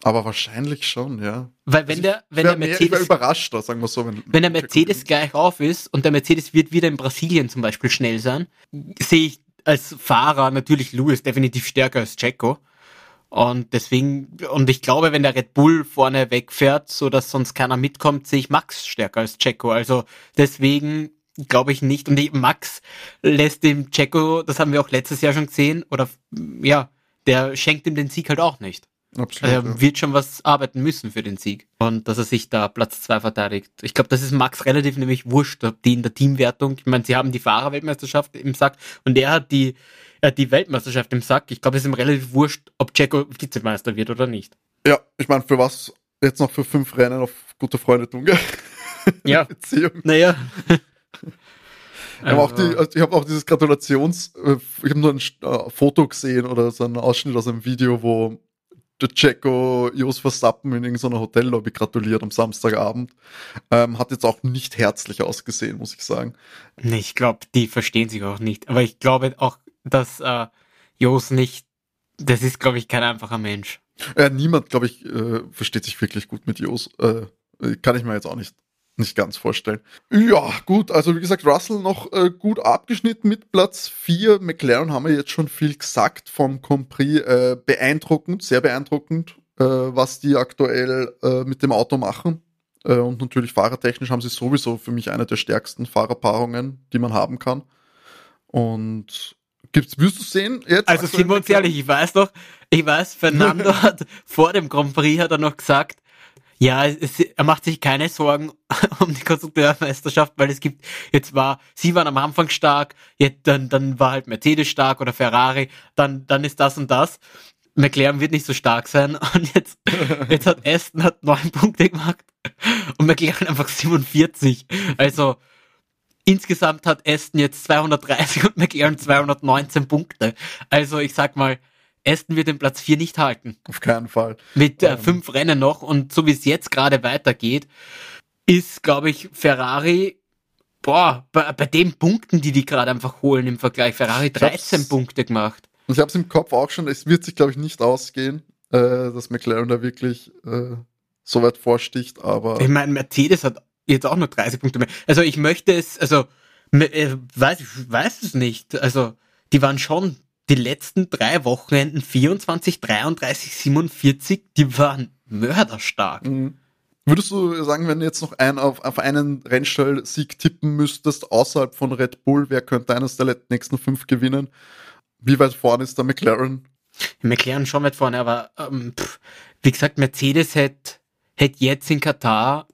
Aber wahrscheinlich schon, ja. Weil wenn also der, wenn der Mercedes. Mehr, ich überrascht, sagen wir so. Wenn, wenn der Mercedes gleich auf ist und der Mercedes wird wieder in Brasilien zum Beispiel schnell sein, sehe ich als Fahrer natürlich Lewis definitiv stärker als Checo. Und deswegen, und ich glaube, wenn der Red Bull vorne wegfährt, so dass sonst keiner mitkommt, sehe ich Max stärker als Checo. Also deswegen glaube ich nicht. Und Max lässt dem Checo, das haben wir auch letztes Jahr schon gesehen, oder ja, der schenkt ihm den Sieg halt auch nicht. Absolut, er ja. wird schon was arbeiten müssen für den Sieg. Und dass er sich da Platz zwei verteidigt. Ich glaube, das ist Max relativ nämlich wurscht, ob die in der Teamwertung, ich meine, sie haben die Fahrerweltmeisterschaft im Sack und er hat die, er hat die Weltmeisterschaft im Sack. Ich glaube, es ist ihm relativ wurscht, ob Checo Vizemeister wird oder nicht. Ja, ich meine, für was jetzt noch für fünf Rennen auf gute Freunde tun, gell? Ja. Beziehung. Naja. Also. Auch die, also ich habe auch dieses Gratulations, äh, ich habe nur ein äh, Foto gesehen oder so einen Ausschnitt aus einem Video, wo der Checo Jos Verstappen in irgendeiner Hotellobby gratuliert am Samstagabend. Ähm, hat jetzt auch nicht herzlich ausgesehen, muss ich sagen. Nee, ich glaube, die verstehen sich auch nicht. Aber ich glaube auch, dass äh, Jos nicht, das ist, glaube ich, kein einfacher Mensch. Ja, niemand, glaube ich, äh, versteht sich wirklich gut mit Jos. Äh, kann ich mir jetzt auch nicht nicht ganz vorstellen. Ja, gut, also wie gesagt, Russell noch äh, gut abgeschnitten mit Platz 4. McLaren haben wir jetzt schon viel gesagt vom Compris. Äh, beeindruckend, sehr beeindruckend, äh, was die aktuell äh, mit dem Auto machen. Äh, und natürlich fahrertechnisch haben sie sowieso für mich eine der stärksten Fahrerpaarungen, die man haben kann. Und gibt's, wirst du sehen jetzt? Also sind wir uns ehrlich, ich weiß doch, ich weiß, Fernando hat vor dem Grand Prix hat er noch gesagt, ja, es, er macht sich keine Sorgen um die Konstrukteurmeisterschaft, weil es gibt, jetzt war, sie waren am Anfang stark, jetzt, dann, dann war halt Mercedes stark oder Ferrari, dann, dann ist das und das. McLaren wird nicht so stark sein und jetzt, jetzt hat Aston hat neun Punkte gemacht und McLaren einfach 47. Also, insgesamt hat Aston jetzt 230 und McLaren 219 Punkte. Also, ich sag mal, Aston wird den Platz 4 nicht halten. Auf keinen Fall. Mit äh, ähm. fünf Rennen noch und so wie es jetzt gerade weitergeht, ist, glaube ich, Ferrari, boah, bei, bei den Punkten, die die gerade einfach holen im Vergleich, Ferrari 13 Punkte gemacht. Ich habe es im Kopf auch schon, es wird sich, glaube ich, nicht ausgehen, äh, dass McLaren da wirklich äh, so weit vorsticht, aber. Ich meine, Mercedes hat jetzt auch nur 30 Punkte mehr. Also ich möchte es, also äh, weiß, ich weiß es nicht. Also die waren schon die letzten drei Wochenenden 24, 33, 47, die waren mörderstark. Mhm. Würdest du sagen, wenn du jetzt noch ein, auf, auf einen Rennstall-Sieg tippen müsstest, außerhalb von Red Bull, wer könnte eines der nächsten fünf gewinnen? Wie weit vorne ist der McLaren? McLaren schon weit vorne, aber ähm, pff, wie gesagt, Mercedes hätte hätt jetzt in Katar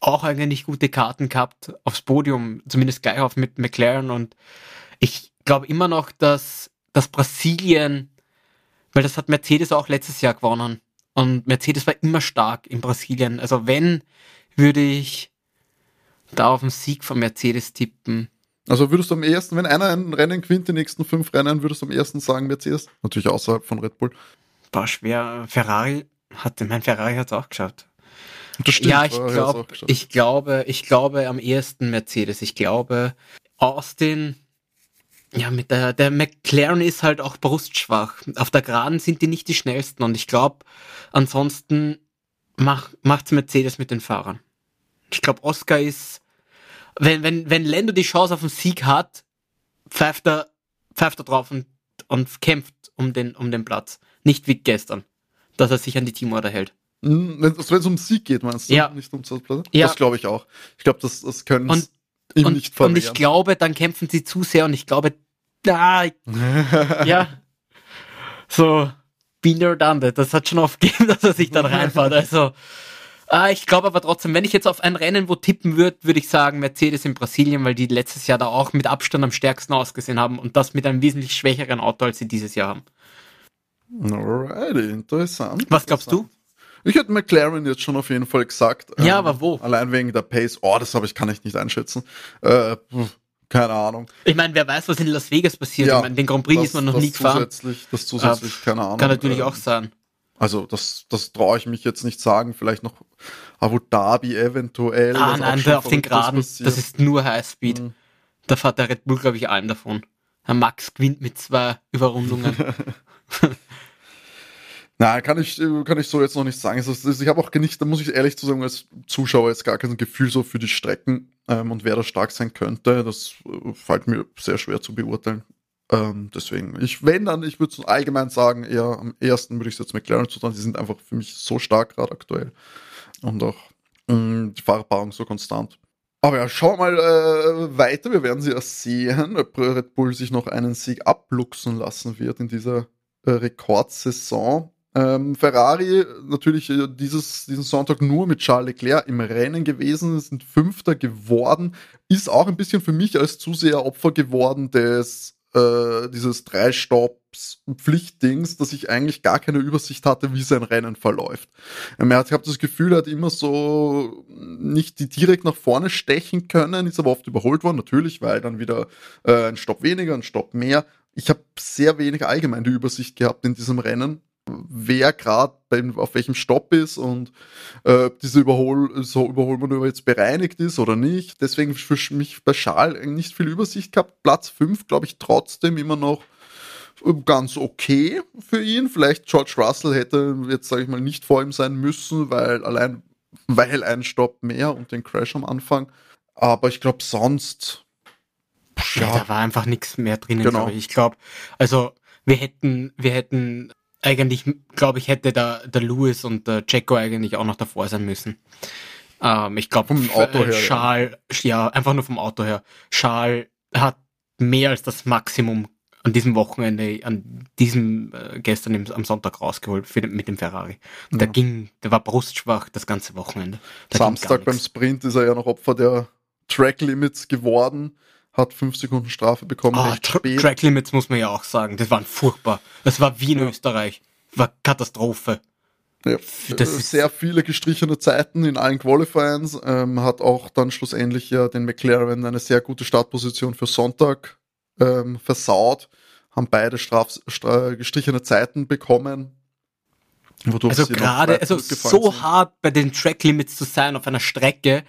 auch eigentlich gute Karten gehabt aufs Podium, zumindest gleich auf mit McLaren und ich glaube immer noch, dass dass Brasilien, weil das hat Mercedes auch letztes Jahr gewonnen. Und Mercedes war immer stark in Brasilien. Also wenn, würde ich da auf den Sieg von Mercedes tippen. Also würdest du am ersten, wenn einer ein Rennen gewinnt, die nächsten fünf Rennen, würdest du am ersten sagen Mercedes? Natürlich außerhalb von Red Bull. War schwer. Ferrari hatte, mein Ferrari hat es auch geschafft. Das stimmt, ja, ich, glaub, auch geschafft. ich glaube, ich glaube am ersten Mercedes. Ich glaube, Austin, ja, mit der, der McLaren ist halt auch brustschwach. Auf der Geraden sind die nicht die schnellsten und ich glaube, ansonsten mach, macht's Mercedes mit den Fahrern. Ich glaube, Oscar ist, wenn, wenn, wenn Lando die Chance auf den Sieg hat, pfeift er, pfeift er drauf und, und kämpft um den, um den Platz. Nicht wie gestern, dass er sich an die Teamorder hält. Hm, Wenn es um Sieg geht, meinst du? Ja. Nicht um Platz? Ja. Das glaube ich auch. Ich glaube, das, das können Und- ihm und, nicht und verwehren. ich glaube, dann kämpfen sie zu sehr und ich glaube, da, ja, so, been there, done that. Das hat schon oft gegeben, dass er sich dann reinfährt. Also, ah, ich glaube aber trotzdem, wenn ich jetzt auf ein Rennen wo tippen würde, würde ich sagen Mercedes in Brasilien, weil die letztes Jahr da auch mit Abstand am stärksten ausgesehen haben und das mit einem wesentlich schwächeren Auto, als sie dieses Jahr haben. Alrighty, interessant. Was glaubst du? Ich hätte McLaren jetzt schon auf jeden Fall gesagt. ähm, Ja, aber wo? Allein wegen der Pace. Oh, das habe ich, kann ich nicht einschätzen. Äh, keine Ahnung. Ich meine, wer weiß, was in Las Vegas passiert. ich meine, den Grand Prix das- ist man noch das nie gefahren. Zusätzlich, das zusätzlich, keine Ahnung. Kann natürlich ähm, auch sein. Also das, das traue ich mich jetzt nicht sagen. Vielleicht noch Abu Dhabi eventuell. Ah nein, da auf den Geraden, passiert. das ist nur Highspeed. Mhm. Da fährt der Red Bull, glaube ich, allem davon. Herr Max gewinnt mit zwei Überrundungen. Nein, kann ich, äh, kann ich so jetzt noch nicht sagen. Es ist, ich habe auch nicht, da muss ich ehrlich zu sagen, als Zuschauer jetzt gar kein Gefühl so für die Strecken ähm, und wer da stark sein könnte. Das äh, fällt mir sehr schwer zu beurteilen. Ähm, deswegen, ich, wenn dann, ich würde allgemein sagen, eher am ersten würde ich es jetzt McLaren zutrauen. Die sind einfach für mich so stark gerade aktuell. Und auch mh, die Fahrerpaarung so konstant. Aber ja, schauen wir mal äh, weiter. Wir werden sie erst sehen, ob Red Bull sich noch einen Sieg abluchsen lassen wird in dieser äh, Rekordsaison. Ähm, Ferrari natürlich äh, dieses, diesen Sonntag nur mit Charles Leclerc im Rennen gewesen, sind Fünfter geworden, ist auch ein bisschen für mich als Zuseher Opfer geworden des äh, dieses drei Stops Pflichtdings, dass ich eigentlich gar keine Übersicht hatte, wie sein Rennen verläuft. Ähm, ich habe das Gefühl, er hat immer so nicht direkt nach vorne stechen können, ist aber oft überholt worden, natürlich, weil dann wieder äh, ein Stopp weniger, ein Stopp mehr. Ich habe sehr wenig allgemein die Übersicht gehabt in diesem Rennen, wer gerade auf welchem Stopp ist und äh, ob diese Überhol so Überholmanöver jetzt bereinigt ist oder nicht. Deswegen für mich bei Schal nicht viel Übersicht gehabt. Platz 5, glaube ich, trotzdem immer noch äh, ganz okay für ihn. Vielleicht George Russell hätte jetzt, sage ich mal, nicht vor ihm sein müssen, weil allein, weil ein Stopp mehr und den Crash am Anfang. Aber ich glaube, sonst. Ja, da war einfach nichts mehr drinnen, Genau. ich. Ich glaube, also wir hätten, wir hätten eigentlich, glaube ich, hätte da der Lewis und der Jacko eigentlich auch noch davor sein müssen. Ähm, ich glaube, Vom Auto her, ja. Charles, ja. einfach nur vom Auto her. Charles hat mehr als das Maximum an diesem Wochenende, an diesem äh, gestern im, am Sonntag rausgeholt für, mit dem Ferrari. Und Der Ja. ging, der war brustschwach das ganze Wochenende. Da Samstag beim. Sprint ist er ja noch Opfer der Track Limits geworden, hat fünf Sekunden Strafe bekommen, Ah, Tra. Track Limits muss man ja auch sagen. Das waren furchtbar. Das war wie in Ja. Österreich. War Katastrophe. Ja, Das äh, ist- sehr viele gestrichene Zeiten in allen Qualifiers. Ähm, hat auch dann schlussendlich ja den McLaren eine sehr gute Startposition für Sonntag ähm, versaut. Haben beide Straf stra gestrichene Zeiten bekommen. Also gerade, also so sind. hart bei den Track Limits zu sein auf einer Strecke,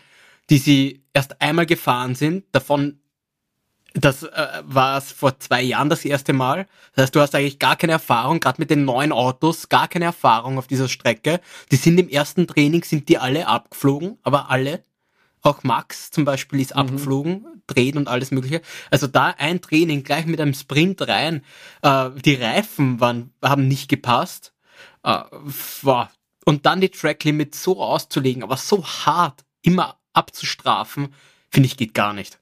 die sie erst einmal gefahren sind. Davon, das äh, war es vor zwei Jahren das erste Mal. Das heißt, du hast eigentlich gar keine Erfahrung, gerade mit den neuen Autos, gar keine Erfahrung auf dieser Strecke. Die sind im ersten Training, sind die alle abgeflogen, aber alle. Auch Max zum Beispiel ist abgeflogen, dreht und alles mögliche. Also da ein Training gleich mit einem Sprint rein. Äh, die Reifen waren, haben nicht gepasst. Äh, war. Und dann die Track Limit so auszulegen, aber so hart immer abzustrafen, finde ich geht gar nicht.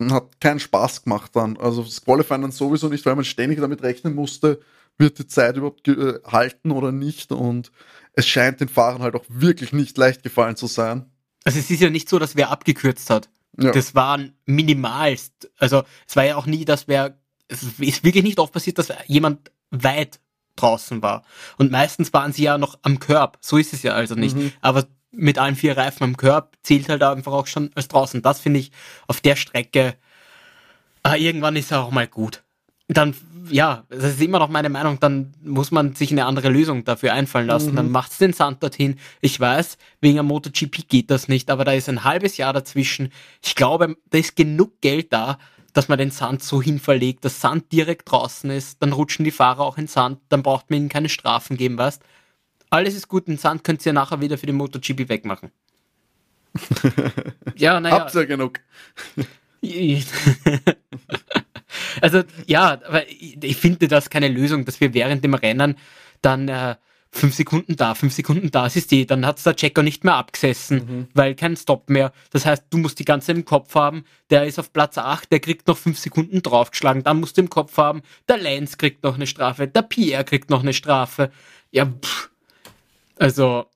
Hat keinen Spaß gemacht dann. Also das Qualifying dann sowieso nicht, weil man ständig damit rechnen musste, wird die Zeit überhaupt äh, halten oder nicht. Und es scheint den Fahrern halt auch wirklich nicht leicht gefallen zu sein. Also es ist ja nicht so, dass wer abgekürzt hat. Ja. Das waren minimalst. Also es war ja auch nie, dass wer, es ist wirklich nicht oft passiert, dass jemand weit draußen war. Und meistens waren sie ja noch am Körb. So ist es ja also nicht. Mhm. Aber mit allen vier Reifen am Körb zählt halt einfach auch schon als draußen. Das finde ich auf der Strecke Aber irgendwann ist er auch mal gut. Dann, ja, das ist immer noch meine Meinung, dann muss man sich eine andere Lösung dafür einfallen lassen. Mhm. Dann macht's den Sand dorthin. Ich weiß, wegen einem MotoGP geht das nicht, aber da ist ein halbes Jahr dazwischen. Ich glaube, da ist genug Geld da, dass man den Sand so hinverlegt, dass Sand direkt draußen ist, dann rutschen die Fahrer auch in Sand, dann braucht man ihnen keine Strafen geben, weißt? Alles ist gut, den Sand könnt ihr nachher wieder für den MotoGP wegmachen. ja, naja. Habt ihr genug. also ja, aber ich finde das keine Lösung, dass wir während dem Rennen dann äh, fünf Sekunden da, fünf Sekunden da, es ist die, dann hat's der Checker nicht mehr abgesessen, mhm. weil kein Stop mehr. Das heißt, du musst die ganze im Kopf haben, der ist auf Platz 8, der kriegt noch fünf Sekunden draufgeschlagen, dann musst du im Kopf haben, der Lance kriegt noch eine Strafe, der Pierre kriegt noch eine Strafe. Ja, pff. Also,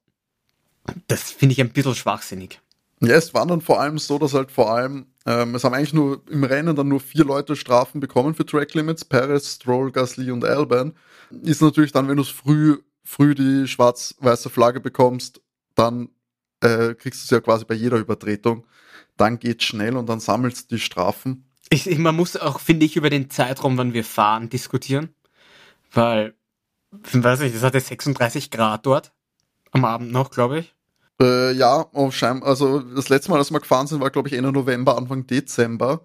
das finde ich ein bisschen schwachsinnig. Ja, es war dann vor allem so, dass halt vor allem, ähm, es haben eigentlich nur im Rennen dann nur vier Leute Strafen bekommen für Track Limits, Perez, Stroll, Gasly und Alban. Ist natürlich dann, wenn du es früh früh die schwarz-weiße Flagge bekommst, dann äh, kriegst du es ja quasi bei jeder Übertretung. Dann geht's schnell und dann sammelst du die Strafen. Ich, man muss auch, finde ich, über den Zeitraum, wann wir fahren, diskutieren. Weil, weiß ich, das hatte 36 Grad dort. Am Abend noch, glaube ich. Äh, ja, oh, also das letzte Mal, als wir gefahren sind, war, glaube ich, Ende November, Anfang Dezember.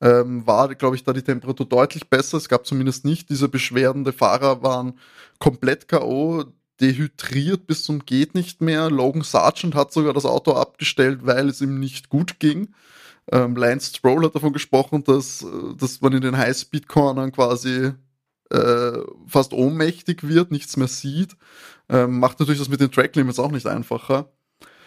Ähm, war, glaube ich, da die Temperatur deutlich besser. Es gab zumindest nicht diese Beschwerden. Die Fahrer waren komplett K.O., dehydriert bis zum geht nicht mehr. Logan Sargent hat sogar das Auto abgestellt, weil es ihm nicht gut ging. Ähm, Lance Stroll hat davon gesprochen, dass, dass man in den High-Speed-Cornern quasi äh, fast ohnmächtig wird, nichts mehr sieht. Ähm, macht natürlich das mit den Track-Limits auch nicht einfacher.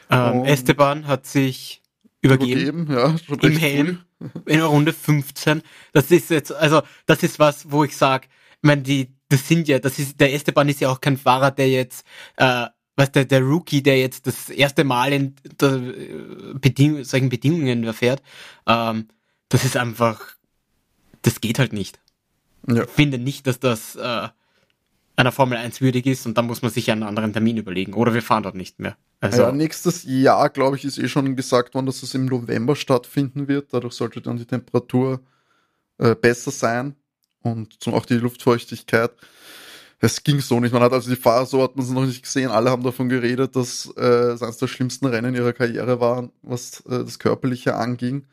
Ähm, Esteban hat sich übergeben, übergeben ja, im Helm früh. in Runde 15. Das ist jetzt, also das ist was, wo ich sage, ich meine, die das sind ja, das ist, der Esteban ist ja auch kein Fahrer, der jetzt, äh, was der, der Rookie, der jetzt das erste Mal in der Beding solchen Bedingungen fährt, ähm, das ist einfach, das geht halt nicht. Ja. Ich finde nicht, dass das äh, einer Formel 1 würdig ist und dann muss man sich einen anderen Termin überlegen. Oder wir fahren dort nicht mehr. Also, ja, nächstes Jahr, glaube ich, ist eh schon gesagt worden, dass es im November stattfinden wird. Dadurch sollte dann die Temperatur äh, besser sein und auch die Luftfeuchtigkeit. Es ging so nicht. Man hat also die Fahrer, so hat man es noch nicht gesehen. Alle haben davon geredet, dass äh, es eines der schlimmsten Rennen ihrer Karriere war, was äh, das Körperliche anging.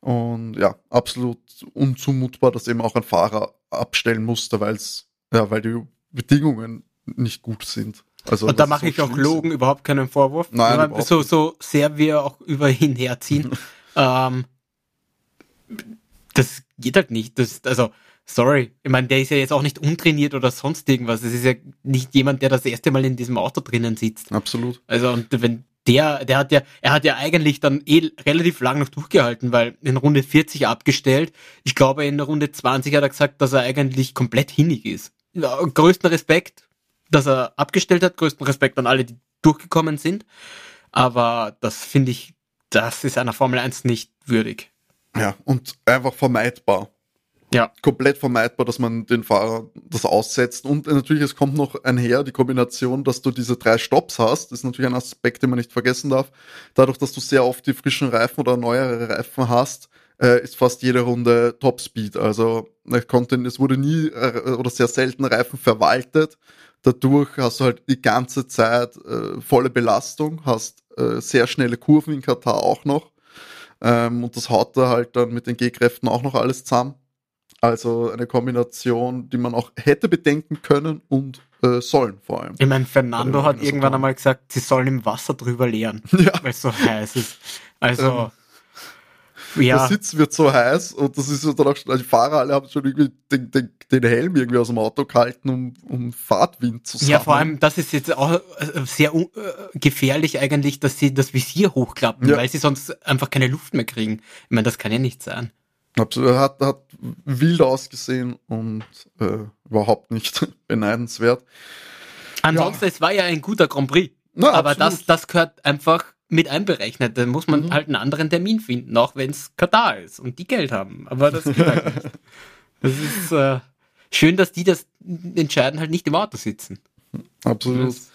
Und ja, absolut unzumutbar, dass eben auch ein Fahrer abstellen musste, weil es, ja, weil die Bedingungen nicht gut sind. Also, und da mache ich auch Logan überhaupt keinen Vorwurf. Nein, so, so sehr wir auch über ihn herziehen. ähm, das geht halt nicht. Das, also, sorry, ich meine, der ist ja jetzt auch nicht untrainiert oder sonst irgendwas. Es ist ja nicht jemand, der das erste Mal in diesem Auto drinnen sitzt. Absolut. Also und wenn der, der hat ja, er hat ja eigentlich dann eh relativ lang noch durchgehalten, weil in Runde 40 abgestellt. Ich glaube, in der Runde 20 hat er gesagt, dass er eigentlich komplett hinnig ist. Ja, größten Respekt, dass er abgestellt hat, größten Respekt an alle, die durchgekommen sind. Aber das finde ich, das ist einer Formel 1 nicht würdig. Ja, und einfach vermeidbar ja. komplett vermeidbar, dass man den Fahrer das aussetzt. Und natürlich, es kommt noch einher, die Kombination, dass du diese drei Stops hast, das ist natürlich ein Aspekt, den man nicht vergessen darf. Dadurch, dass du sehr oft die frischen Reifen oder neuere Reifen hast, äh, ist fast jede Runde Topspeed. Also es, konnte, es wurde nie äh, oder sehr selten Reifen verwaltet. Dadurch hast du halt die ganze Zeit äh, volle Belastung, hast äh, sehr schnelle Kurven in Katar auch noch. Ähm, und das haut da halt dann mit den G-Kräften auch noch alles zusammen. Also eine Kombination, die man auch hätte bedenken können und äh, sollen vor allem. Ich meine, Fernando hat irgendwann so einmal gesagt, sie sollen im Wasser drüber leeren, ja. weil es so heiß ist. Also ähm, ja. Der Sitz wird so heiß und das ist so dann auch schon, also die Fahrer alle haben schon irgendwie den, den, den Helm irgendwie aus dem Auto gehalten, um, um Fahrtwind zu sammeln. Ja, vor allem, das ist jetzt auch äh, sehr uh, gefährlich eigentlich, dass sie das Visier hochklappen, ja. weil sie sonst einfach keine Luft mehr kriegen. Ich meine, das kann ja nicht sein. Absolut, hat, hat wild ausgesehen und äh, überhaupt nicht beneidenswert. Ansonsten, ja. es war ja ein guter Grand Prix. Na, aber das, das gehört einfach mit einberechnet. Da muss man mhm. halt einen anderen Termin finden, auch wenn es Katar ist und die Geld haben. Aber das geht halt nicht. Das ist äh, schön, dass die das entscheiden, halt nicht im Auto sitzen. Absolut. Das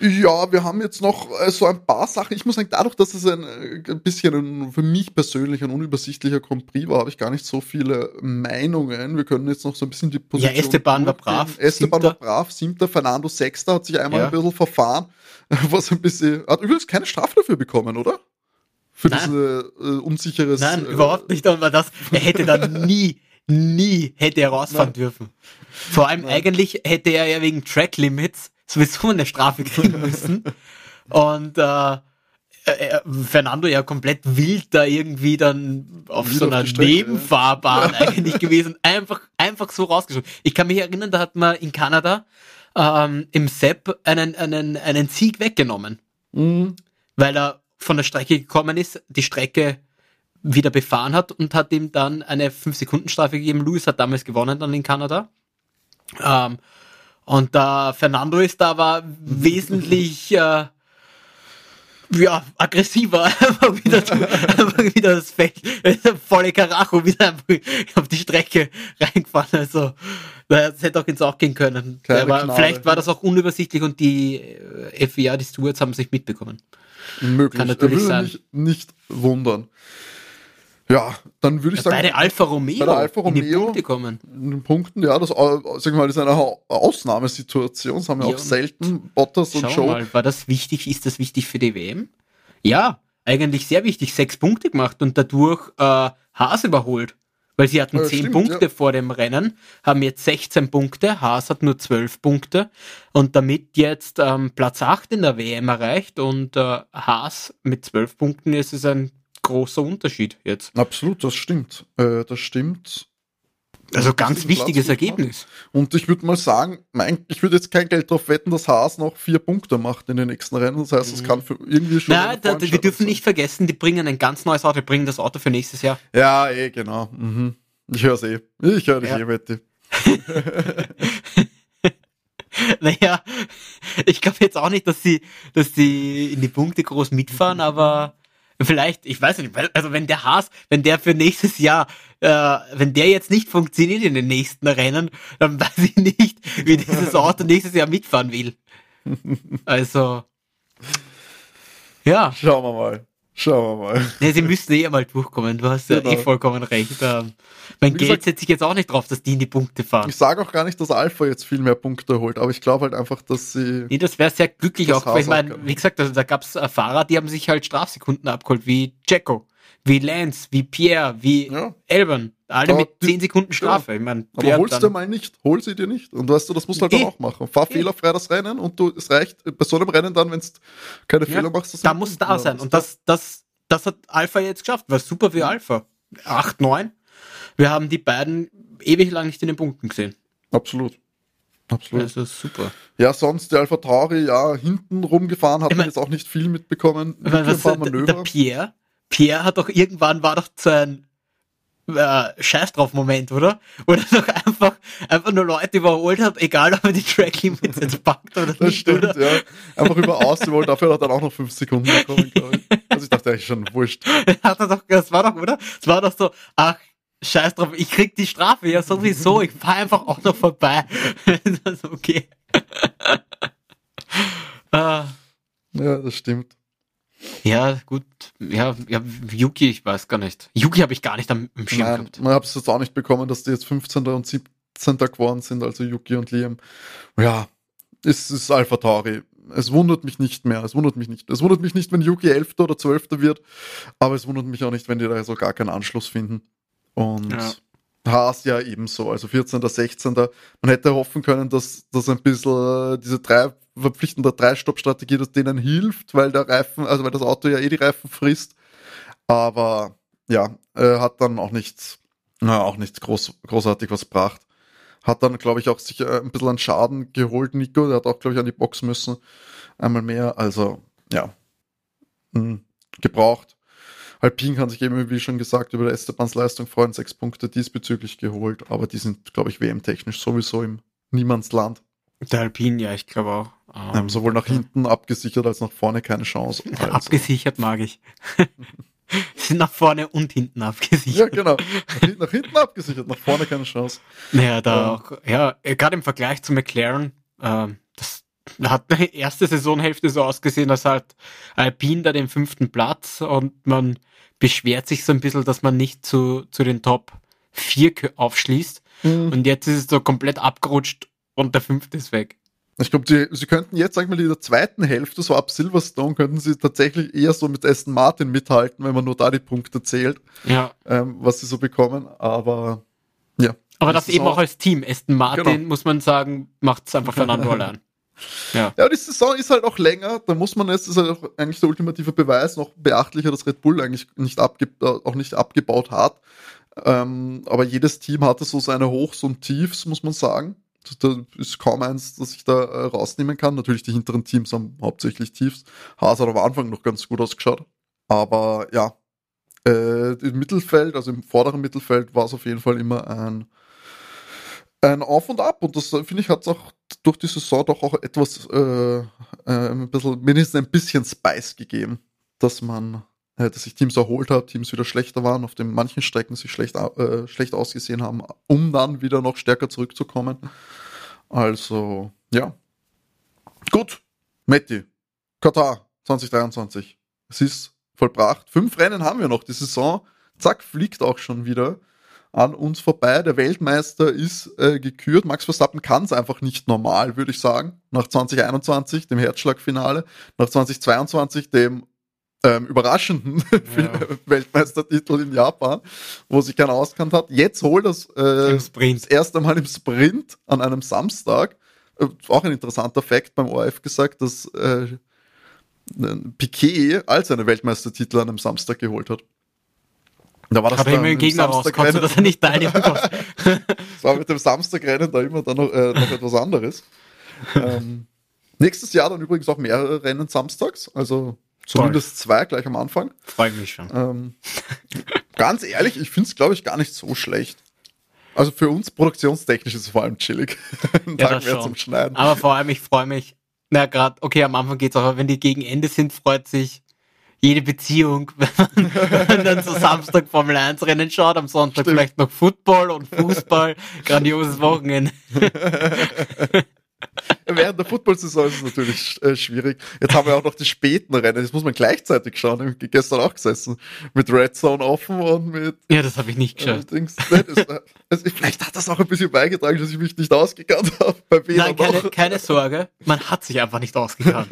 Ja, wir haben jetzt noch äh, so ein paar Sachen. Ich muss sagen, dadurch, dass es ein, äh, ein bisschen ein, für mich persönlich ein unübersichtlicher Grand Prix war, habe ich gar nicht so viele Meinungen. Wir können jetzt noch so ein bisschen die Position. Ja, Esteban war brav. Esteban siebter. war brav, siebter, Fernando sechster, hat sich einmal ja. ein bisschen verfahren. Was ein bisschen. Hat übrigens keine Strafe dafür bekommen, oder? Für Nein. diese äh, unsicheres. Nein, äh, überhaupt nicht. Aber das, er hätte dann nie, nie hätte er rausfahren Nein. dürfen. Vor allem Nein. eigentlich hätte er ja wegen Track Limits sowieso eine Strafe kriegen müssen. Und äh, äh, Fernando ja komplett wild da irgendwie dann auf Wieder so einer auf Nebenfahrbahn ja. eigentlich gewesen, einfach einfach so rausgeschoben. Ich kann mich erinnern, da hat man in Kanada ähm, im Sepp einen einen einen Sieg weggenommen, mhm. weil er von der Strecke gekommen ist, die Strecke wieder befahren hat und hat ihm dann eine 5-Sekunden-Strafe gegeben. Lewis hat damals gewonnen dann in Kanada. Ähm, und da äh, Fernando ist da war wesentlich äh, ja, aggressiver einfach wieder, einfach wieder das Feld, volle Karacho wieder einfach auf die Strecke reingefahren. Also, das hätte auch ins Auch gehen können. Aber vielleicht war das auch unübersichtlich und die äh, FIA, die Stewards haben sich mitbekommen. Möglich. Kann natürlich sein. Mich nicht wundern. Ja, dann würde ich sagen. Bei der Alfa Romeo, bei der Alfa Romeo in die Punkte kommen. In den Punkten, ja, das, sag mal, das ist eine Ausnahmesituation, das haben wir ja, auch selten. Bottas und Show. mal, war das wichtig, ist das wichtig für die WM? Ja, eigentlich sehr wichtig. Sechs Punkte gemacht und dadurch äh, Haas überholt. Weil sie hatten ja, zehn stimmt, Punkte ja. vor dem Rennen, haben jetzt 16 Punkte, Haas hat nur 12 Punkte und damit jetzt ähm, Platz 8 in der WM erreicht und äh, Haas mit 12 Punkten ist es ein großer Unterschied jetzt. Absolut, das stimmt. Äh, das stimmt. Also ganz wichtiges Ergebnis. Und ich würde mal sagen, mein, ich würde jetzt kein Geld darauf wetten, dass Haas noch vier Punkte macht in den nächsten Rennen. Das heißt, es mhm. kann für irgendwie schon. Na, da, wir dürfen sein. nicht vergessen, die bringen ein ganz neues Auto, die bringen das Auto für nächstes Jahr. Ja, eh, genau. Mhm. Ich höre es eh. Ich höre dich ja. eh, Wette. naja, ich glaube jetzt auch nicht, dass sie, dass sie in die Punkte groß mitfahren, aber Vielleicht, ich weiß nicht, also wenn der Haas, wenn der für nächstes Jahr, äh, wenn der jetzt nicht funktioniert in den nächsten Rennen, dann weiß ich nicht, wie dieses Auto nächstes Jahr mitfahren will. Also, ja. Schauen wir mal. Schauen wir mal. Ja, sie müssen eh mal durchkommen. Du hast genau. ja eh vollkommen recht. Ähm, mein Geld setze ich jetzt auch nicht drauf, dass die in die Punkte fahren. Ich sage auch gar nicht, dass Alpha jetzt viel mehr Punkte holt, aber ich glaube halt einfach, dass sie. Nee, das wäre sehr glücklich auch. Weil ich meine, wie gesagt, also da gab es Fahrer, die haben sich halt Strafsekunden abgeholt, wie Jacko, wie Lance, wie Pierre, wie ja. Elben. Alle mit 10 Sekunden Strafe. Ja. Ich mein, aber holst du mal nicht, hol sie dir nicht. Und weißt du, das musst du halt e auch machen. Fahr e fehlerfrei das Rennen und du, es reicht bei so einem Rennen dann, wenn du keine ja, Fehler machst. Da muss da sein. Und das, das, das hat Alpha jetzt geschafft. War super für Alpha. 8, 9. Wir haben die beiden ewig lang nicht in den Punkten gesehen. Absolut. Absolut. Das ist super. Ja, sonst der Alpha Tauri, ja, hinten rumgefahren, hat ich man jetzt auch nicht viel mitbekommen. Ich mein, was, der, der Pierre, Pierre hat doch irgendwann war doch einem äh, Scheiß drauf Moment, oder? Oder doch einfach, einfach nur Leute überholt hat, egal ob er die Track Limits jetzt packt oder das nicht. Stimmt, oder? ja. Einfach über ausgeholt, dafür hat er dann auch noch fünf Sekunden bekommen, glaube ich. Also ich dachte eigentlich schon, wurscht. hat er doch, das war doch, oder? Es war doch so, ach, Scheiß drauf, ich krieg die Strafe ja sowieso, ich fahr einfach auch noch vorbei. das ist okay. ah. Ja, das stimmt. Ja, gut. Ja, ja, Yuki, ich weiß gar nicht. Yuki habe ich gar nicht am, am Schirm Nein, gehabt. Man hat es jetzt auch nicht bekommen, dass die jetzt 15. und 17. geworden sind, also Yuki und Liam. Ja, es ist Alpha Tauri. Es wundert mich nicht mehr. Es wundert mich nicht. Es wundert mich nicht, wenn Yuki 11. oder 12. wird, aber es wundert mich auch nicht, wenn die da so gar keinen Anschluss finden. Und ja. Haas ja ebenso, also 14., 16. Man hätte hoffen können, dass das ein bisschen diese drei verpflichtende Drei-Stopp-Strategie, dass denen hilft, weil der Reifen, also weil das Auto ja eh die Reifen frisst. Aber ja, äh, hat dann auch nichts, na, auch nichts groß, großartig was gebracht. Hat dann, glaube ich, auch sich äh, ein bisschen an Schaden geholt, Nico. Der hat auch, glaube ich, an die Box müssen. Einmal mehr. Also, ja. Hm, gebraucht. Alpine kann sich eben, wie schon gesagt, über Estebans Leistung freuen. Sechs Punkte diesbezüglich geholt. Aber die sind, glaube ich, WM-technisch sowieso im Niemandsland. Der Alpine, ja, ich glaube auch. Um, ähm, sowohl nach hinten abgesichert als nach vorne keine Chance. Also. Abgesichert mag ich. sind nach vorne und hinten abgesichert. Ja, genau. Nach, hinten abgesichert, nach vorne keine Chance. Naja, da ähm, auch, ja, gerade im Vergleich zu McLaren, äh, das hat die erste Saisonhälfte so ausgesehen, als halt Alpine da den fünften Platz und man beschwert sich so ein bisschen, dass man nicht zu, zu den Top 4 aufschließt. Mhm. Und jetzt ist es so komplett abgerutscht und der fünfte ist weg. Ich glaube, sie, sie könnten jetzt, sag mal, in der zweiten Hälfte, so ab Silverstone, könnten sie tatsächlich eher so mit Aston Martin mithalten, wenn man nur da die Punkte zählt, ja. ähm, was sie so bekommen. Aber ja. Aber das eben auch als Team. Aston Martin, genau. muss man sagen, macht es einfach Fernando allein. Ja. ja, die Saison ist halt auch länger. Da muss man jetzt, das ist halt auch eigentlich der ultimative Beweis, noch beachtlicher, dass Red Bull eigentlich nicht abge äh, auch nicht abgebaut hat. Ähm, aber jedes Team hatte so seine Hochs und Tiefs, muss man sagen. Da ist kaum eins, das ich da äh, rausnehmen kann. Natürlich, die hinteren Teams haben hauptsächlich Tiefs. Haas hat am Anfang noch ganz gut ausgeschaut. Aber ja, äh, im Mittelfeld, also im vorderen Mittelfeld, war es auf jeden Fall immer ein, ein Auf und Ab. Und das, finde ich, hat es auch durch die Saison doch auch etwas, äh, äh, ein bisschen, mindestens ein bisschen Spice gegeben, dass man äh, dass sich Teams erholt hat, Teams wieder schlechter waren, auf den manchen Strecken sich schlecht, äh, schlecht ausgesehen haben, um dann wieder noch stärker zurückzukommen. Also, ja. Gut, Matti, Katar 2023. Es ist vollbracht. Fünf Rennen haben wir noch. Die Saison, zack, fliegt auch schon wieder an uns vorbei. Der Weltmeister ist äh, gekürt. Max Verstappen kann es einfach nicht normal, würde ich sagen. Nach 2021, dem Herzschlagfinale, nach 2022, dem ähm, überraschenden ja. Weltmeistertitel in Japan, wo sich keiner auskannt hat. Jetzt holt das äh, das erste Mal im Sprint an einem Samstag. Äh, auch ein interessanter Fakt beim ORF gesagt, dass äh, Piquet all seine Weltmeistertitel an einem Samstag geholt hat. Da war das hat er immer Gegner rauskostet, dass er nicht konnte. das war mit dem Samstagrennen da immer dann noch, äh, noch etwas anderes. ähm, nächstes Jahr dann übrigens auch mehrere Rennen samstags, also Zumindest zwei gleich am Anfang. Freue mich schon. Ähm, ganz ehrlich, ich finde es, glaube ich, gar nicht so schlecht. Also für uns produktionstechnisch ist es vor allem chillig. Ein ja, Tag mehr zum Schneiden. Aber vor allem, ich freue mich, na gerade, okay, am Anfang geht's auch, aber wenn die gegen Ende sind, freut sich jede Beziehung, wenn man, wenn man dann so Samstag Formel 1 Rennen schaut, am Sonntag Stimmt. vielleicht noch Football und Fußball, grandioses Wochenende. Während der Football-Saison ist es natürlich äh, schwierig. Jetzt haben wir auch noch die späten Rennen. Das muss man gleichzeitig schauen. Ich gestern auch gesessen. Mit Red Zone offen und mit. Ja, das habe ich nicht geschafft. Äh, das, also vielleicht hat das auch ein bisschen beigetragen, dass ich mich nicht ausgekannt habe. Bei Nein, keine, keine, Sorge. Man hat sich einfach nicht ausgekannt.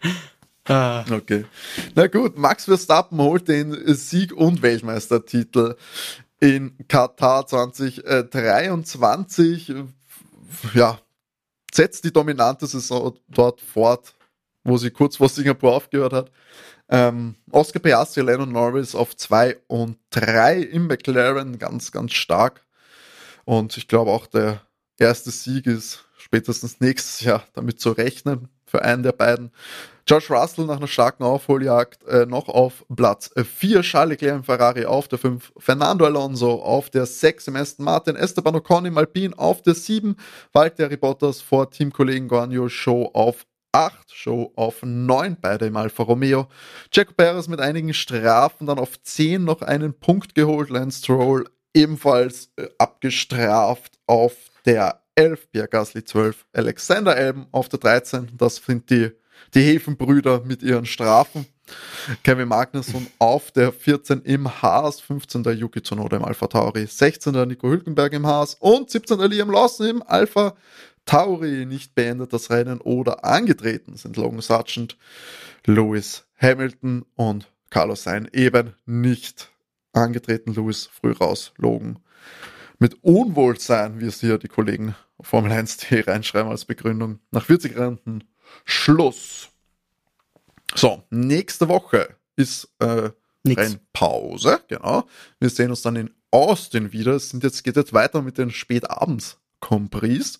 ah. Okay. Na gut, Max Verstappen holt den Sieg- und Weltmeistertitel in Katar 2023 ja, setzt die dominante Saison dort fort, wo sie kurz vor Singapur aufgehört hat. Ähm, Oscar Piastri, Lennon Norris auf 2 und 3 im McLaren, ganz, ganz stark. Und ich glaube auch der erste Sieg ist spätestens nächstes Jahr damit zu rechnen für einen der beiden. George Russell nach einer starken Aufholjagd äh, noch auf Platz 4, Charles Leclerc im Ferrari auf der 5, Fernando Alonso auf der 6 im Aston Martin, Esteban Ocon im Alpine auf der 7, Walter Bottas vor Teamkollegen Guanyu. Show auf 8, Show auf 9, beide im Alfa Romeo. Jaco Perez mit einigen Strafen dann auf 10 noch einen Punkt geholt, Lance Stroll ebenfalls äh, abgestraft auf der 11, Pierre Gasly 12, Alexander Elben auf der 13, das sind die die Häfenbrüder mit ihren Strafen. Kevin Magnusson auf der 14 im Haas, 15. Yuki Tsunoda im Alpha Tauri, 16. Nico Hülkenberg im Haas und 17. Liam Lawson im Alpha Tauri. Nicht beendet das Rennen oder angetreten sind Logan Sargent, Lewis Hamilton und Carlos Sain eben nicht angetreten. Lewis früh raus, Logan mit Unwohlsein, wie es hier die Kollegen Formel 1.de reinschreiben als Begründung. Nach 40 Rennen Schluss. So, nächste Woche ist äh, Rennpause, genau. Wir sehen uns dann in Austin wieder. Es sind jetzt, geht jetzt weiter mit den Spätabends. Compris.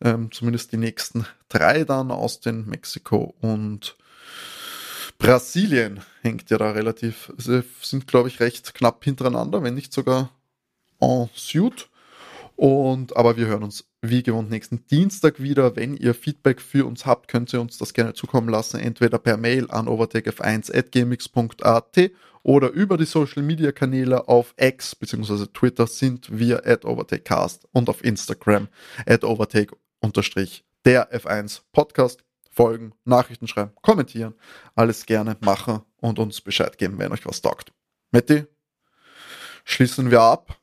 Ähm, zumindest die nächsten drei dann Austin, Mexiko und Brasilien hängt ja da relativ, sie sind glaube ich recht knapp hintereinander, wenn nicht sogar en suite. Und, aber wir hören uns wie gewohnt nächsten Dienstag wieder. Wenn ihr Feedback für uns habt, könnt ihr uns das gerne zukommen lassen, entweder per Mail an overtakef1.gmx.at oder über die Social Media Kanäle auf X bzw. Twitter sind wir at overtakecast und auf Instagram at overtake der F1 Podcast. Folgen, Nachrichten schreiben, kommentieren, alles gerne machen und uns Bescheid geben, wenn euch was taugt. Matti, schließen wir ab.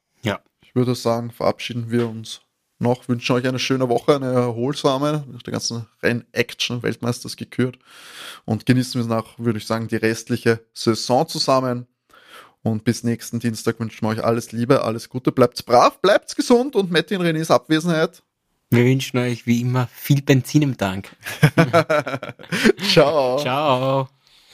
Würde sagen, verabschieden wir uns noch, wünschen euch eine schöne Woche, eine erholsame, nach der ganzen Renn-Action, Weltmeisters gekürt und genießen wir nach, würde ich sagen, die restliche Saison zusammen. Und bis nächsten Dienstag wünschen wir euch alles Liebe, alles Gute, bleibt brav, bleibt gesund und Matti in Renés Abwesenheit. Wir wünschen euch wie immer viel Benzin im Tank. Ciao. Ciao.